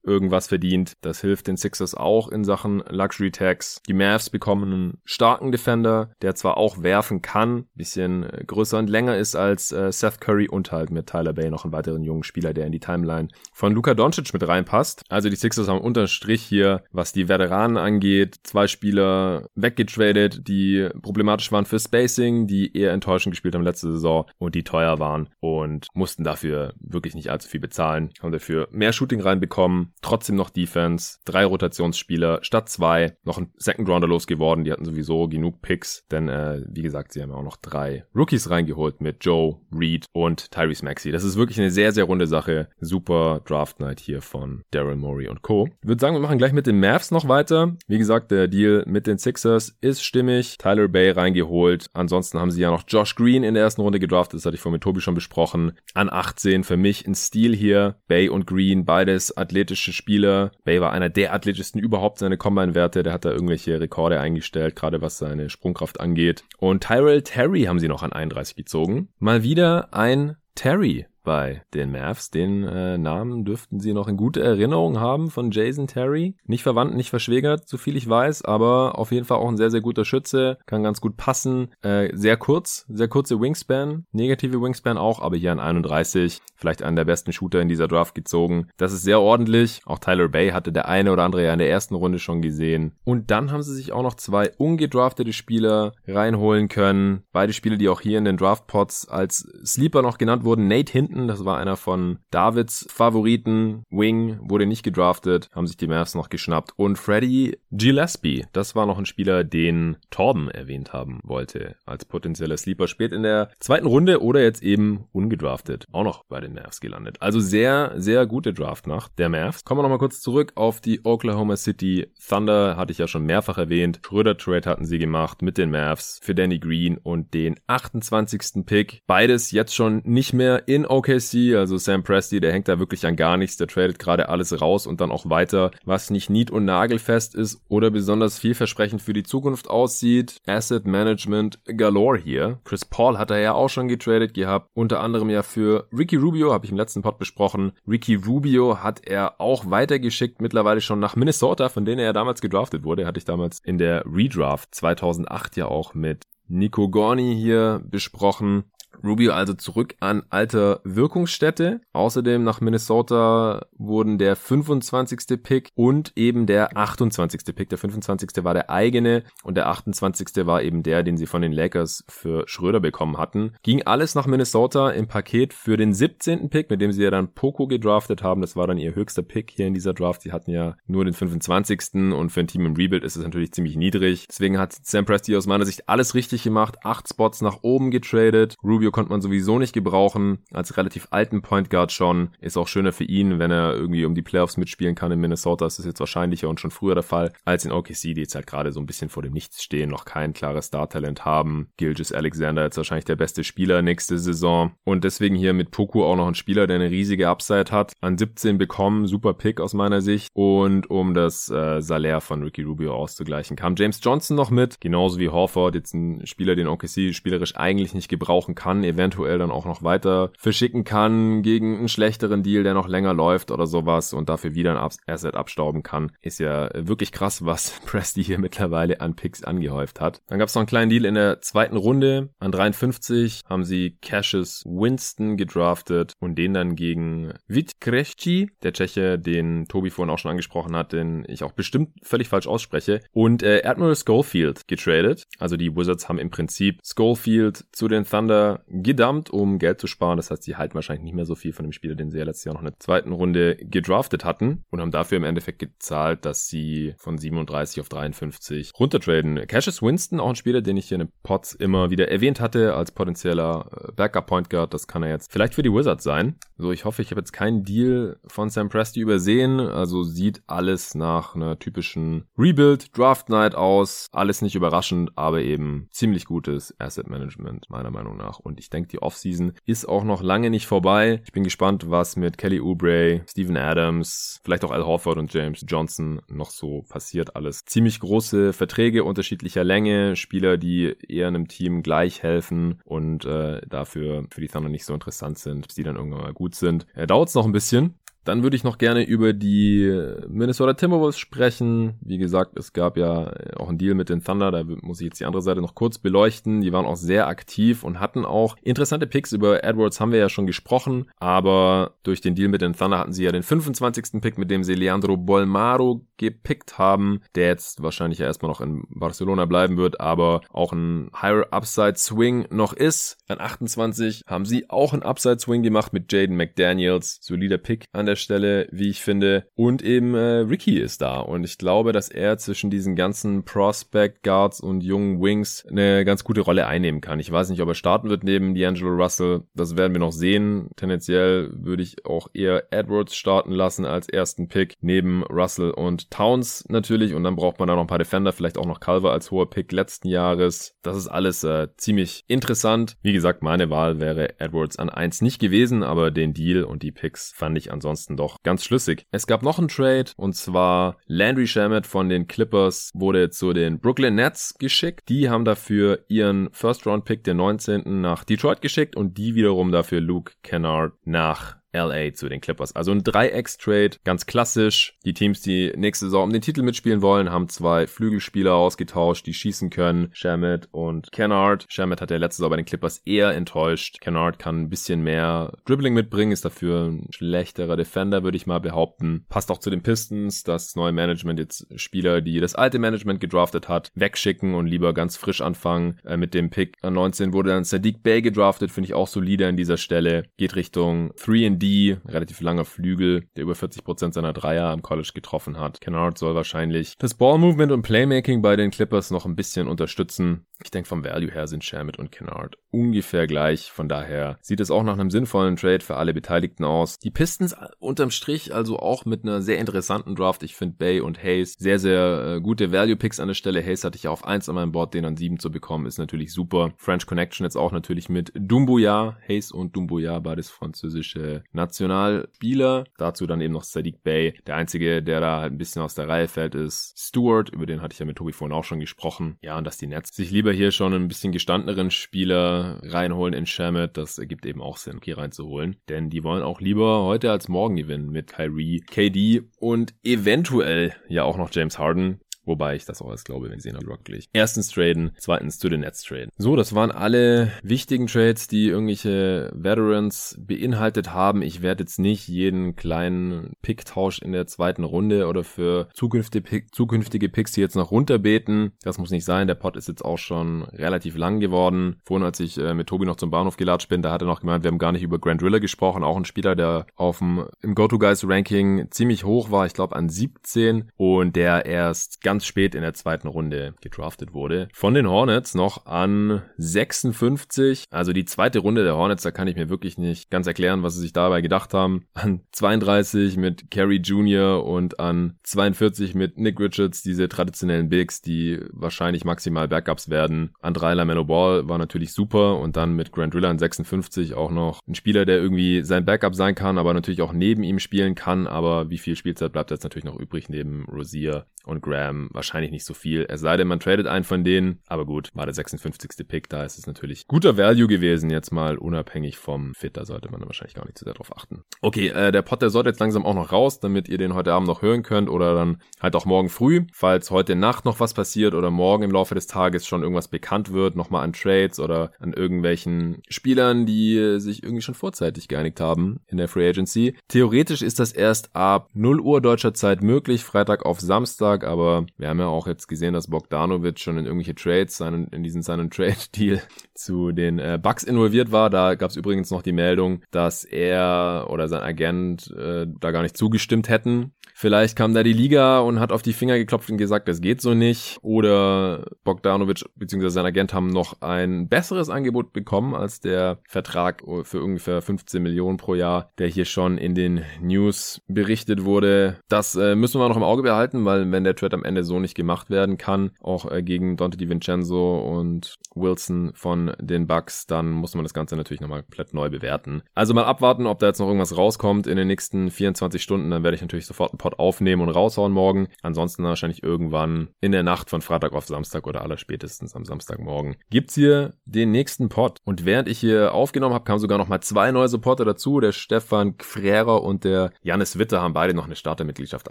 irgendwas verdient. Das hilft den Sixers auch in Sachen Luxury Tax. Die Mavs bekommen einen starken Defender, der zwar auch werfen kann, bisschen äh, größer und länger ist als äh, Seth Curry und halt mit Tyler Bay noch einen weiteren jungen Spieler, der in die Timeline von Luka Doncic mit reinpasst. Also die Sixers haben unterm Strich hier, was die Veteranen angeht, zwei Spieler weggetradet, die problematisch waren für Spacing, die eher enttäuschend gespielt haben letzte letzte Saison und die teuer waren und mussten dafür wirklich nicht allzu viel bezahlen. Haben dafür mehr Shooting reinbekommen, trotzdem noch Defense, drei Rotationsspieler statt zwei, noch ein Second Rounder losgeworden. Die hatten sowieso genug Picks, denn äh, wie gesagt, sie haben auch noch drei Rookies reingeholt mit Joe, Reed und Tyrese Maxey. Das ist wirklich eine sehr, sehr runde Sache. Super Draft Night hier von Daryl Morey und Co. Ich würde sagen, wir machen gleich mit den Mavs noch weiter. Wie gesagt, der Deal mit den Sixers ist stimmig. Tyler Bay reingeholt. Ansonsten haben sie ja noch Josh Green in der ersten Runde gedraftet, das hatte ich vorhin mit Tobi schon besprochen. An 18 für mich ein Stil hier. Bay und Green, beides athletische Spieler. Bay war einer der athletischsten überhaupt, seine Combine-Werte. Der hat da irgendwelche Rekorde eingestellt, gerade was seine Sprungkraft angeht. Und Tyrell Terry haben sie noch an 31 gezogen. Mal wieder ein Terry bei den Mavs. Den äh, Namen dürften sie noch in gute Erinnerung haben von Jason Terry. Nicht verwandt, nicht verschwägert, so viel ich weiß, aber auf jeden Fall auch ein sehr, sehr guter Schütze. Kann ganz gut passen. Äh, sehr kurz, sehr kurze Wingspan. Negative Wingspan auch, aber hier an 31. Vielleicht einen der besten Shooter in dieser Draft gezogen. Das ist sehr ordentlich. Auch Tyler Bay hatte der eine oder andere ja in der ersten Runde schon gesehen. Und dann haben sie sich auch noch zwei ungedraftete Spieler reinholen können. Beide Spieler, die auch hier in den Draftpots als Sleeper noch genannt wurden. Nate Hinton das war einer von Davids Favoriten. Wing wurde nicht gedraftet, haben sich die Mavs noch geschnappt. Und Freddie Gillespie, das war noch ein Spieler, den Torben erwähnt haben wollte, als potenzieller Sleeper spät in der zweiten Runde oder jetzt eben ungedraftet. Auch noch bei den Mavs gelandet. Also sehr, sehr gute Draftnacht der Mavs. Kommen wir nochmal kurz zurück auf die Oklahoma City Thunder, hatte ich ja schon mehrfach erwähnt. Schröder Trade hatten sie gemacht mit den Mavs für Danny Green und den 28. Pick. Beides jetzt schon nicht mehr in OKC, also Sam Presti, der hängt da wirklich an gar nichts, der tradet gerade alles raus und dann auch weiter, was nicht nied- und nagelfest ist oder besonders vielversprechend für die Zukunft aussieht. Asset Management galore hier. Chris Paul hat er ja auch schon getradet gehabt, unter anderem ja für Ricky Rubio, habe ich im letzten Pod besprochen. Ricky Rubio hat er auch weitergeschickt, mittlerweile schon nach Minnesota, von denen er ja damals gedraftet wurde. Hatte ich damals in der Redraft 2008 ja auch mit Nico Gorni hier besprochen. Rubio also zurück an alter Wirkungsstätte. Außerdem nach Minnesota wurden der 25. Pick und eben der 28. Pick. Der 25. war der eigene und der 28. war eben der, den sie von den Lakers für Schröder bekommen hatten. Ging alles nach Minnesota im Paket für den 17. Pick, mit dem sie ja dann Poco gedraftet haben. Das war dann ihr höchster Pick hier in dieser Draft. Sie hatten ja nur den 25. und für ein Team im Rebuild ist es natürlich ziemlich niedrig. Deswegen hat Sam Presti aus meiner Sicht alles richtig gemacht. Acht Spots nach oben getradet. Rubio Rubio konnte man sowieso nicht gebrauchen, als relativ alten Point Guard schon. Ist auch schöner für ihn, wenn er irgendwie um die Playoffs mitspielen kann in Minnesota, ist das jetzt wahrscheinlicher und schon früher der Fall, als in OKC, die jetzt halt gerade so ein bisschen vor dem Nichts stehen, noch kein klares Star-Talent haben. Gilgis Alexander jetzt wahrscheinlich der beste Spieler nächste Saison. Und deswegen hier mit Poku auch noch ein Spieler, der eine riesige Upside hat. An 17 bekommen, super Pick aus meiner Sicht. Und um das äh, Salär von Ricky Rubio auszugleichen, kam James Johnson noch mit, genauso wie Horford, jetzt ein Spieler, den OKC spielerisch eigentlich nicht gebrauchen kann, eventuell dann auch noch weiter verschicken kann gegen einen schlechteren Deal, der noch länger läuft oder sowas und dafür wieder ein Asset abstauben kann. Ist ja wirklich krass, was Presti hier mittlerweile an Picks angehäuft hat. Dann gab es noch einen kleinen Deal in der zweiten Runde. An 53 haben sie Cassius Winston gedraftet und den dann gegen Witkresci, der Tscheche, den Tobi vorhin auch schon angesprochen hat, den ich auch bestimmt völlig falsch ausspreche, und äh, Admiral Schofield getradet. Also die Wizards haben im Prinzip Schofield zu den Thunder gedumpt, um Geld zu sparen. Das heißt, sie halten wahrscheinlich nicht mehr so viel von dem Spieler, den sie ja letztes Jahr noch in der zweiten Runde gedraftet hatten und haben dafür im Endeffekt gezahlt, dass sie von 37 auf 53 runtertraden. Cassius Winston, auch ein Spieler, den ich hier in den Pots immer wieder erwähnt hatte, als potenzieller äh, Backup Point Guard. Das kann er jetzt vielleicht für die Wizards sein. So, ich hoffe, ich habe jetzt keinen Deal von Sam Presti übersehen. Also sieht alles nach einer typischen Rebuild Draft Night aus. Alles nicht überraschend, aber eben ziemlich gutes Asset Management, meiner Meinung nach. Und ich denke, die Offseason ist auch noch lange nicht vorbei. Ich bin gespannt, was mit Kelly Oubre, Steven Adams, vielleicht auch Al Horford und James Johnson noch so passiert. Alles ziemlich große Verträge unterschiedlicher Länge, Spieler, die eher einem Team gleich helfen und äh, dafür für die Thunder nicht so interessant sind, bis die dann irgendwann mal gut sind. Äh, Dauert es noch ein bisschen, dann würde ich noch gerne über die Minnesota Timberwolves sprechen. Wie gesagt, es gab ja auch einen Deal mit den Thunder, da muss ich jetzt die andere Seite noch kurz beleuchten. Die waren auch sehr aktiv und hatten auch interessante Picks. Über Edwards haben wir ja schon gesprochen, aber durch den Deal mit den Thunder hatten sie ja den 25. Pick, mit dem sie Leandro Bolmaro gepickt haben, der jetzt wahrscheinlich ja erstmal noch in Barcelona bleiben wird, aber auch ein Higher Upside Swing noch ist. An 28 haben sie auch einen Upside Swing gemacht mit Jaden McDaniels. Solider Pick an der Stelle, wie ich finde. Und eben äh, Ricky ist da. Und ich glaube, dass er zwischen diesen ganzen Prospect Guards und jungen Wings eine ganz gute Rolle einnehmen kann. Ich weiß nicht, ob er starten wird neben D'Angelo Russell. Das werden wir noch sehen. Tendenziell würde ich auch eher Edwards starten lassen als ersten Pick neben Russell und Towns natürlich. Und dann braucht man da noch ein paar Defender, vielleicht auch noch Calver als hoher Pick letzten Jahres. Das ist alles äh, ziemlich interessant. Wie gesagt, meine Wahl wäre Edwards an eins nicht gewesen, aber den Deal und die Picks fand ich ansonsten ansonsten doch ganz schlüssig. Es gab noch einen Trade und zwar Landry Shamet von den Clippers wurde zu den Brooklyn Nets geschickt. Die haben dafür ihren First Round Pick der 19. nach Detroit geschickt und die wiederum dafür Luke Kennard nach LA zu den Clippers. Also ein Dreiecks-Trade, ganz klassisch. Die Teams, die nächste Saison um den Titel mitspielen wollen, haben zwei Flügelspieler ausgetauscht, die schießen können. Shamit und Kennard. Shamit hat ja letzte Saison bei den Clippers eher enttäuscht. Kennard kann ein bisschen mehr Dribbling mitbringen, ist dafür ein schlechterer Defender, würde ich mal behaupten. Passt auch zu den Pistons, das neue Management jetzt Spieler, die das alte Management gedraftet hat, wegschicken und lieber ganz frisch anfangen. Äh, mit dem Pick an 19 wurde dann Sadiq Bay gedraftet, finde ich auch solider an dieser Stelle. Geht Richtung 3 D, relativ langer Flügel, der über 40% seiner Dreier am College getroffen hat. Kennard soll wahrscheinlich das Ballmovement und Playmaking bei den Clippers noch ein bisschen unterstützen. Ich denke, vom Value her sind Shermit und Kennard ungefähr gleich. Von daher sieht es auch nach einem sinnvollen Trade für alle Beteiligten aus. Die Pistons unterm Strich also auch mit einer sehr interessanten Draft. Ich finde Bay und Hayes sehr, sehr äh, gute Value-Picks an der Stelle. Hayes hatte ich ja auf 1 an meinem Board, den an 7 zu bekommen, ist natürlich super. French Connection jetzt auch natürlich mit Dumbuya. Hayes und Dumbuya, beides französische Nationalspieler. Dazu dann eben noch Sadiq Bay. Der einzige, der da halt ein bisschen aus der Reihe fällt, ist Stewart. Über den hatte ich ja mit Tobi vorhin auch schon gesprochen. Ja, und dass die Nets sich lieber hier schon ein bisschen gestandeneren Spieler reinholen in Shamit, das ergibt eben auch Sinn, hier reinzuholen. Denn die wollen auch lieber heute als morgen gewinnen mit Kyrie, KD und eventuell ja auch noch James Harden. Wobei ich das auch als glaube, wenn ich sehen habe, wirklich. Erstens traden, zweitens zu den Nets traden. So, das waren alle wichtigen Trades, die irgendwelche Veterans beinhaltet haben. Ich werde jetzt nicht jeden kleinen Picktausch in der zweiten Runde oder für zukünftige, Pick, zukünftige Picks hier jetzt noch runterbeten. Das muss nicht sein. Der Pot ist jetzt auch schon relativ lang geworden. Vorhin, als ich äh, mit Tobi noch zum Bahnhof gelatscht bin, da hat er noch gemeint, wir haben gar nicht über Grand Riller gesprochen. Auch ein Spieler, der auf dem im Go-To-Guys-Ranking ziemlich hoch war. Ich glaube an 17 und der erst ganz ganz spät in der zweiten Runde gedraftet wurde. Von den Hornets noch an 56, also die zweite Runde der Hornets, da kann ich mir wirklich nicht ganz erklären, was sie sich dabei gedacht haben. An 32 mit Kerry Jr. und an 42 mit Nick Richards, diese traditionellen Bigs, die wahrscheinlich maximal Backups werden. An 3 LaMelo Ball war natürlich super und dann mit Grant Riller an 56 auch noch ein Spieler, der irgendwie sein Backup sein kann, aber natürlich auch neben ihm spielen kann, aber wie viel Spielzeit bleibt jetzt natürlich noch übrig neben Rosier und Graham wahrscheinlich nicht so viel. Es sei denn, man tradet einen von denen. Aber gut, war der 56. Pick. Da ist es natürlich guter Value gewesen. Jetzt mal unabhängig vom Fit. Da sollte man wahrscheinlich gar nicht zu sehr drauf achten. Okay, äh, der Pod, der sollte jetzt langsam auch noch raus, damit ihr den heute Abend noch hören könnt oder dann halt auch morgen früh. Falls heute Nacht noch was passiert oder morgen im Laufe des Tages schon irgendwas bekannt wird, nochmal an Trades oder an irgendwelchen Spielern, die sich irgendwie schon vorzeitig geeinigt haben in der Free Agency. Theoretisch ist das erst ab 0 Uhr deutscher Zeit möglich, Freitag auf Samstag. Aber wir haben ja auch jetzt gesehen, dass Bogdanovic schon in irgendwelche Trades, seinen, in diesen seinen Trade-Deal zu den äh, Bucks involviert war. Da gab es übrigens noch die Meldung, dass er oder sein Agent äh, da gar nicht zugestimmt hätten. Vielleicht kam da die Liga und hat auf die Finger geklopft und gesagt, das geht so nicht. Oder Bogdanovic bzw. sein Agent haben noch ein besseres Angebot bekommen als der Vertrag für ungefähr 15 Millionen pro Jahr, der hier schon in den News berichtet wurde. Das äh, müssen wir noch im Auge behalten, weil wenn der Trade am Ende so nicht gemacht werden kann, auch äh, gegen Dante DiVincenzo und Wilson von den Bucks, dann muss man das Ganze natürlich nochmal komplett neu bewerten. Also mal abwarten, ob da jetzt noch irgendwas rauskommt in den nächsten 24 Stunden, dann werde ich natürlich sofort einen Pod aufnehmen und raushauen morgen. Ansonsten wahrscheinlich irgendwann in der Nacht von Freitag auf Samstag oder allerspätestens am Samstagmorgen gibt's hier den nächsten Pod. Und während ich hier aufgenommen habe, kamen sogar noch mal zwei neue Supporter dazu. Der Stefan Frera und der Janis Witte haben beide noch eine Startermitgliedschaft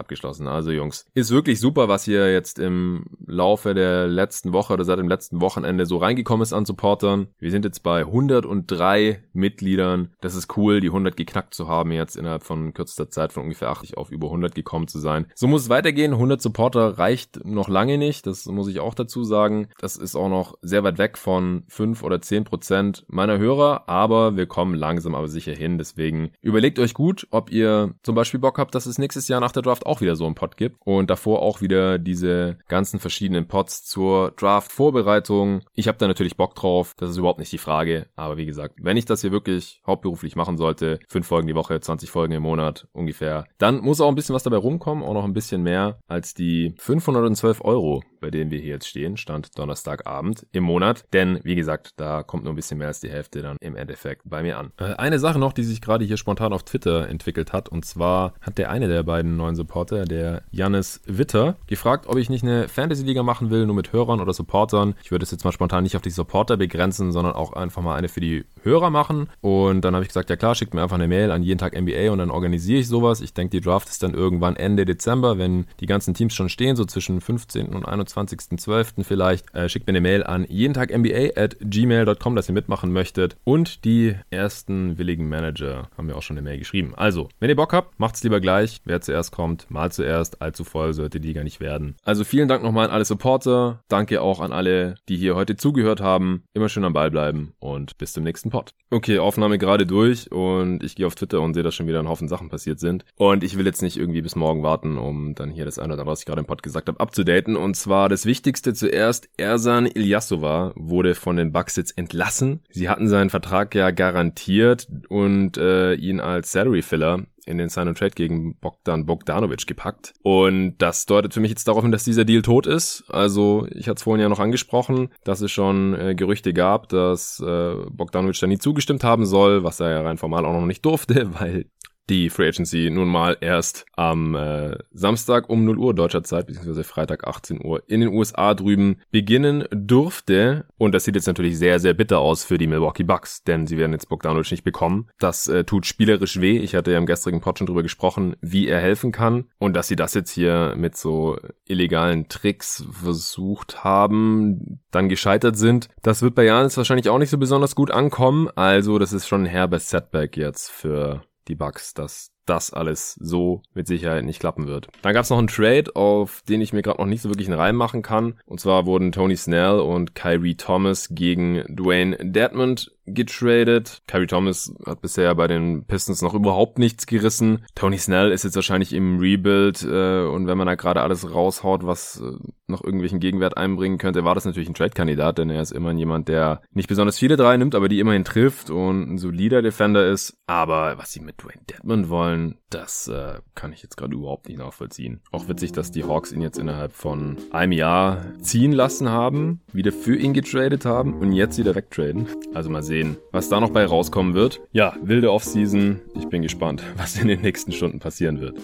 abgeschlossen. Also Jungs, ist wirklich super, was hier jetzt im Laufe der letzten Woche oder seit dem letzten Wochenende so reingekommen ist an Supportern. Wir sind jetzt bei 103 Mitgliedern. Das ist cool, die 100 geknackt zu haben jetzt innerhalb von kürzester Zeit von ungefähr 80 auf über 100 gekommen zu sein. So muss es weitergehen. 100 Supporter reicht noch lange nicht. Das muss ich auch dazu sagen. Das ist auch noch sehr weit weg von 5 oder 10 Prozent meiner Hörer, aber wir kommen langsam aber sicher hin. Deswegen überlegt euch gut, ob ihr zum Beispiel Bock habt, dass es nächstes Jahr nach der Draft auch wieder so einen Pod gibt und davor auch wieder diese ganzen verschiedenen Pods zur Draft-Vorbereitung. Ich habe da natürlich Bock drauf. Das ist überhaupt nicht die Frage. Aber wie gesagt, wenn ich das hier wirklich hauptberuflich machen sollte, fünf Folgen die Woche, 20 Folgen im Monat ungefähr, dann muss auch ein bisschen was dabei rumkommen, auch noch ein bisschen mehr als die 512 Euro, bei denen wir hier jetzt stehen, stand Donnerstagabend im Monat. Denn, wie gesagt, da kommt nur ein bisschen mehr als die Hälfte dann im Endeffekt bei mir an. Äh, eine Sache noch, die sich gerade hier spontan auf Twitter entwickelt hat, und zwar hat der eine der beiden neuen Supporter, der Jannis Witter, gefragt, ob ich nicht eine Fantasy-Liga machen will, nur mit Hörern oder Supportern. Ich würde es jetzt mal spontan nicht auf die Supporter begrenzen, sondern auch einfach mal eine für die Hörer machen. Und dann habe ich gesagt, ja klar, schickt mir einfach eine Mail an jeden Tag NBA und dann organisiere ich sowas. Ich denke, die Draft ist dann irgendwann Ende Dezember, wenn die ganzen Teams schon stehen, so zwischen 15. und 21.12. vielleicht. Äh, schickt mir eine Mail an jeden Tag NBA at gmail.com, dass ihr mitmachen möchtet. Und die ersten willigen Manager haben mir auch schon eine Mail geschrieben. Also, wenn ihr Bock habt, macht's lieber gleich. Wer zuerst kommt, mal zuerst. Allzu voll sollte die Liga nicht werden. Also vielen Dank nochmal an alle Supporter. Danke auch an alle, die hier heute zugehört haben. Immer schön am Ball bleiben und bis zum nächsten Pod. Okay, Aufnahme gerade durch und ich gehe auf Twitter und sehe, dass schon wieder ein Haufen Sachen passiert sind. Und ich will jetzt nicht irgendwie bis morgen warten, um dann hier das eine oder andere, was ich gerade im Pod gesagt habe, abzudaten. Und zwar das Wichtigste zuerst, Ersan Ilyasova wurde von den Bucks jetzt entlassen. Sie hatten seinen Vertrag ja garantiert und äh, ihn als Salary Filler in den Sign and Trade gegen Bogdan Bogdanovic gepackt. Und das deutet für mich jetzt darauf hin, dass dieser Deal tot ist. Also ich hatte es vorhin ja noch angesprochen, dass es schon äh, Gerüchte gab, dass äh, Bogdanovic da nie zugestimmt haben soll, was er ja rein formal auch noch nicht durfte, weil die Free Agency nun mal erst am äh, Samstag um 0 Uhr deutscher Zeit, beziehungsweise Freitag 18 Uhr in den USA drüben beginnen durfte. Und das sieht jetzt natürlich sehr, sehr bitter aus für die Milwaukee Bucks, denn sie werden jetzt Bogdanovic nicht bekommen. Das äh, tut spielerisch weh. Ich hatte ja im gestrigen Pod schon drüber gesprochen, wie er helfen kann. Und dass sie das jetzt hier mit so illegalen Tricks versucht haben, dann gescheitert sind, das wird bei Janis wahrscheinlich auch nicht so besonders gut ankommen. Also das ist schon ein herbes Setback jetzt für die Bugs, dass das alles so mit Sicherheit nicht klappen wird. Dann gab es noch einen Trade, auf den ich mir gerade noch nicht so wirklich einen Reim machen kann. Und zwar wurden Tony Snell und Kyrie Thomas gegen Dwayne Dedmond getradet. Kyrie Thomas hat bisher bei den Pistons noch überhaupt nichts gerissen. Tony Snell ist jetzt wahrscheinlich im Rebuild äh, und wenn man da gerade alles raushaut, was äh, noch irgendwelchen Gegenwert einbringen könnte, war das natürlich ein Trade-Kandidat, denn er ist immerhin jemand, der nicht besonders viele drei nimmt, aber die immerhin trifft und ein solider Defender ist. Aber was sie mit Dwayne Dedmon wollen, das äh, kann ich jetzt gerade überhaupt nicht nachvollziehen. Auch witzig, dass die Hawks ihn jetzt innerhalb von einem Jahr ziehen lassen haben, wieder für ihn getradet haben und jetzt wieder wegtraden. Also mal sehen, was da noch bei rauskommen wird. Ja, wilde Offseason. Ich bin gespannt, was in den nächsten Stunden passieren wird.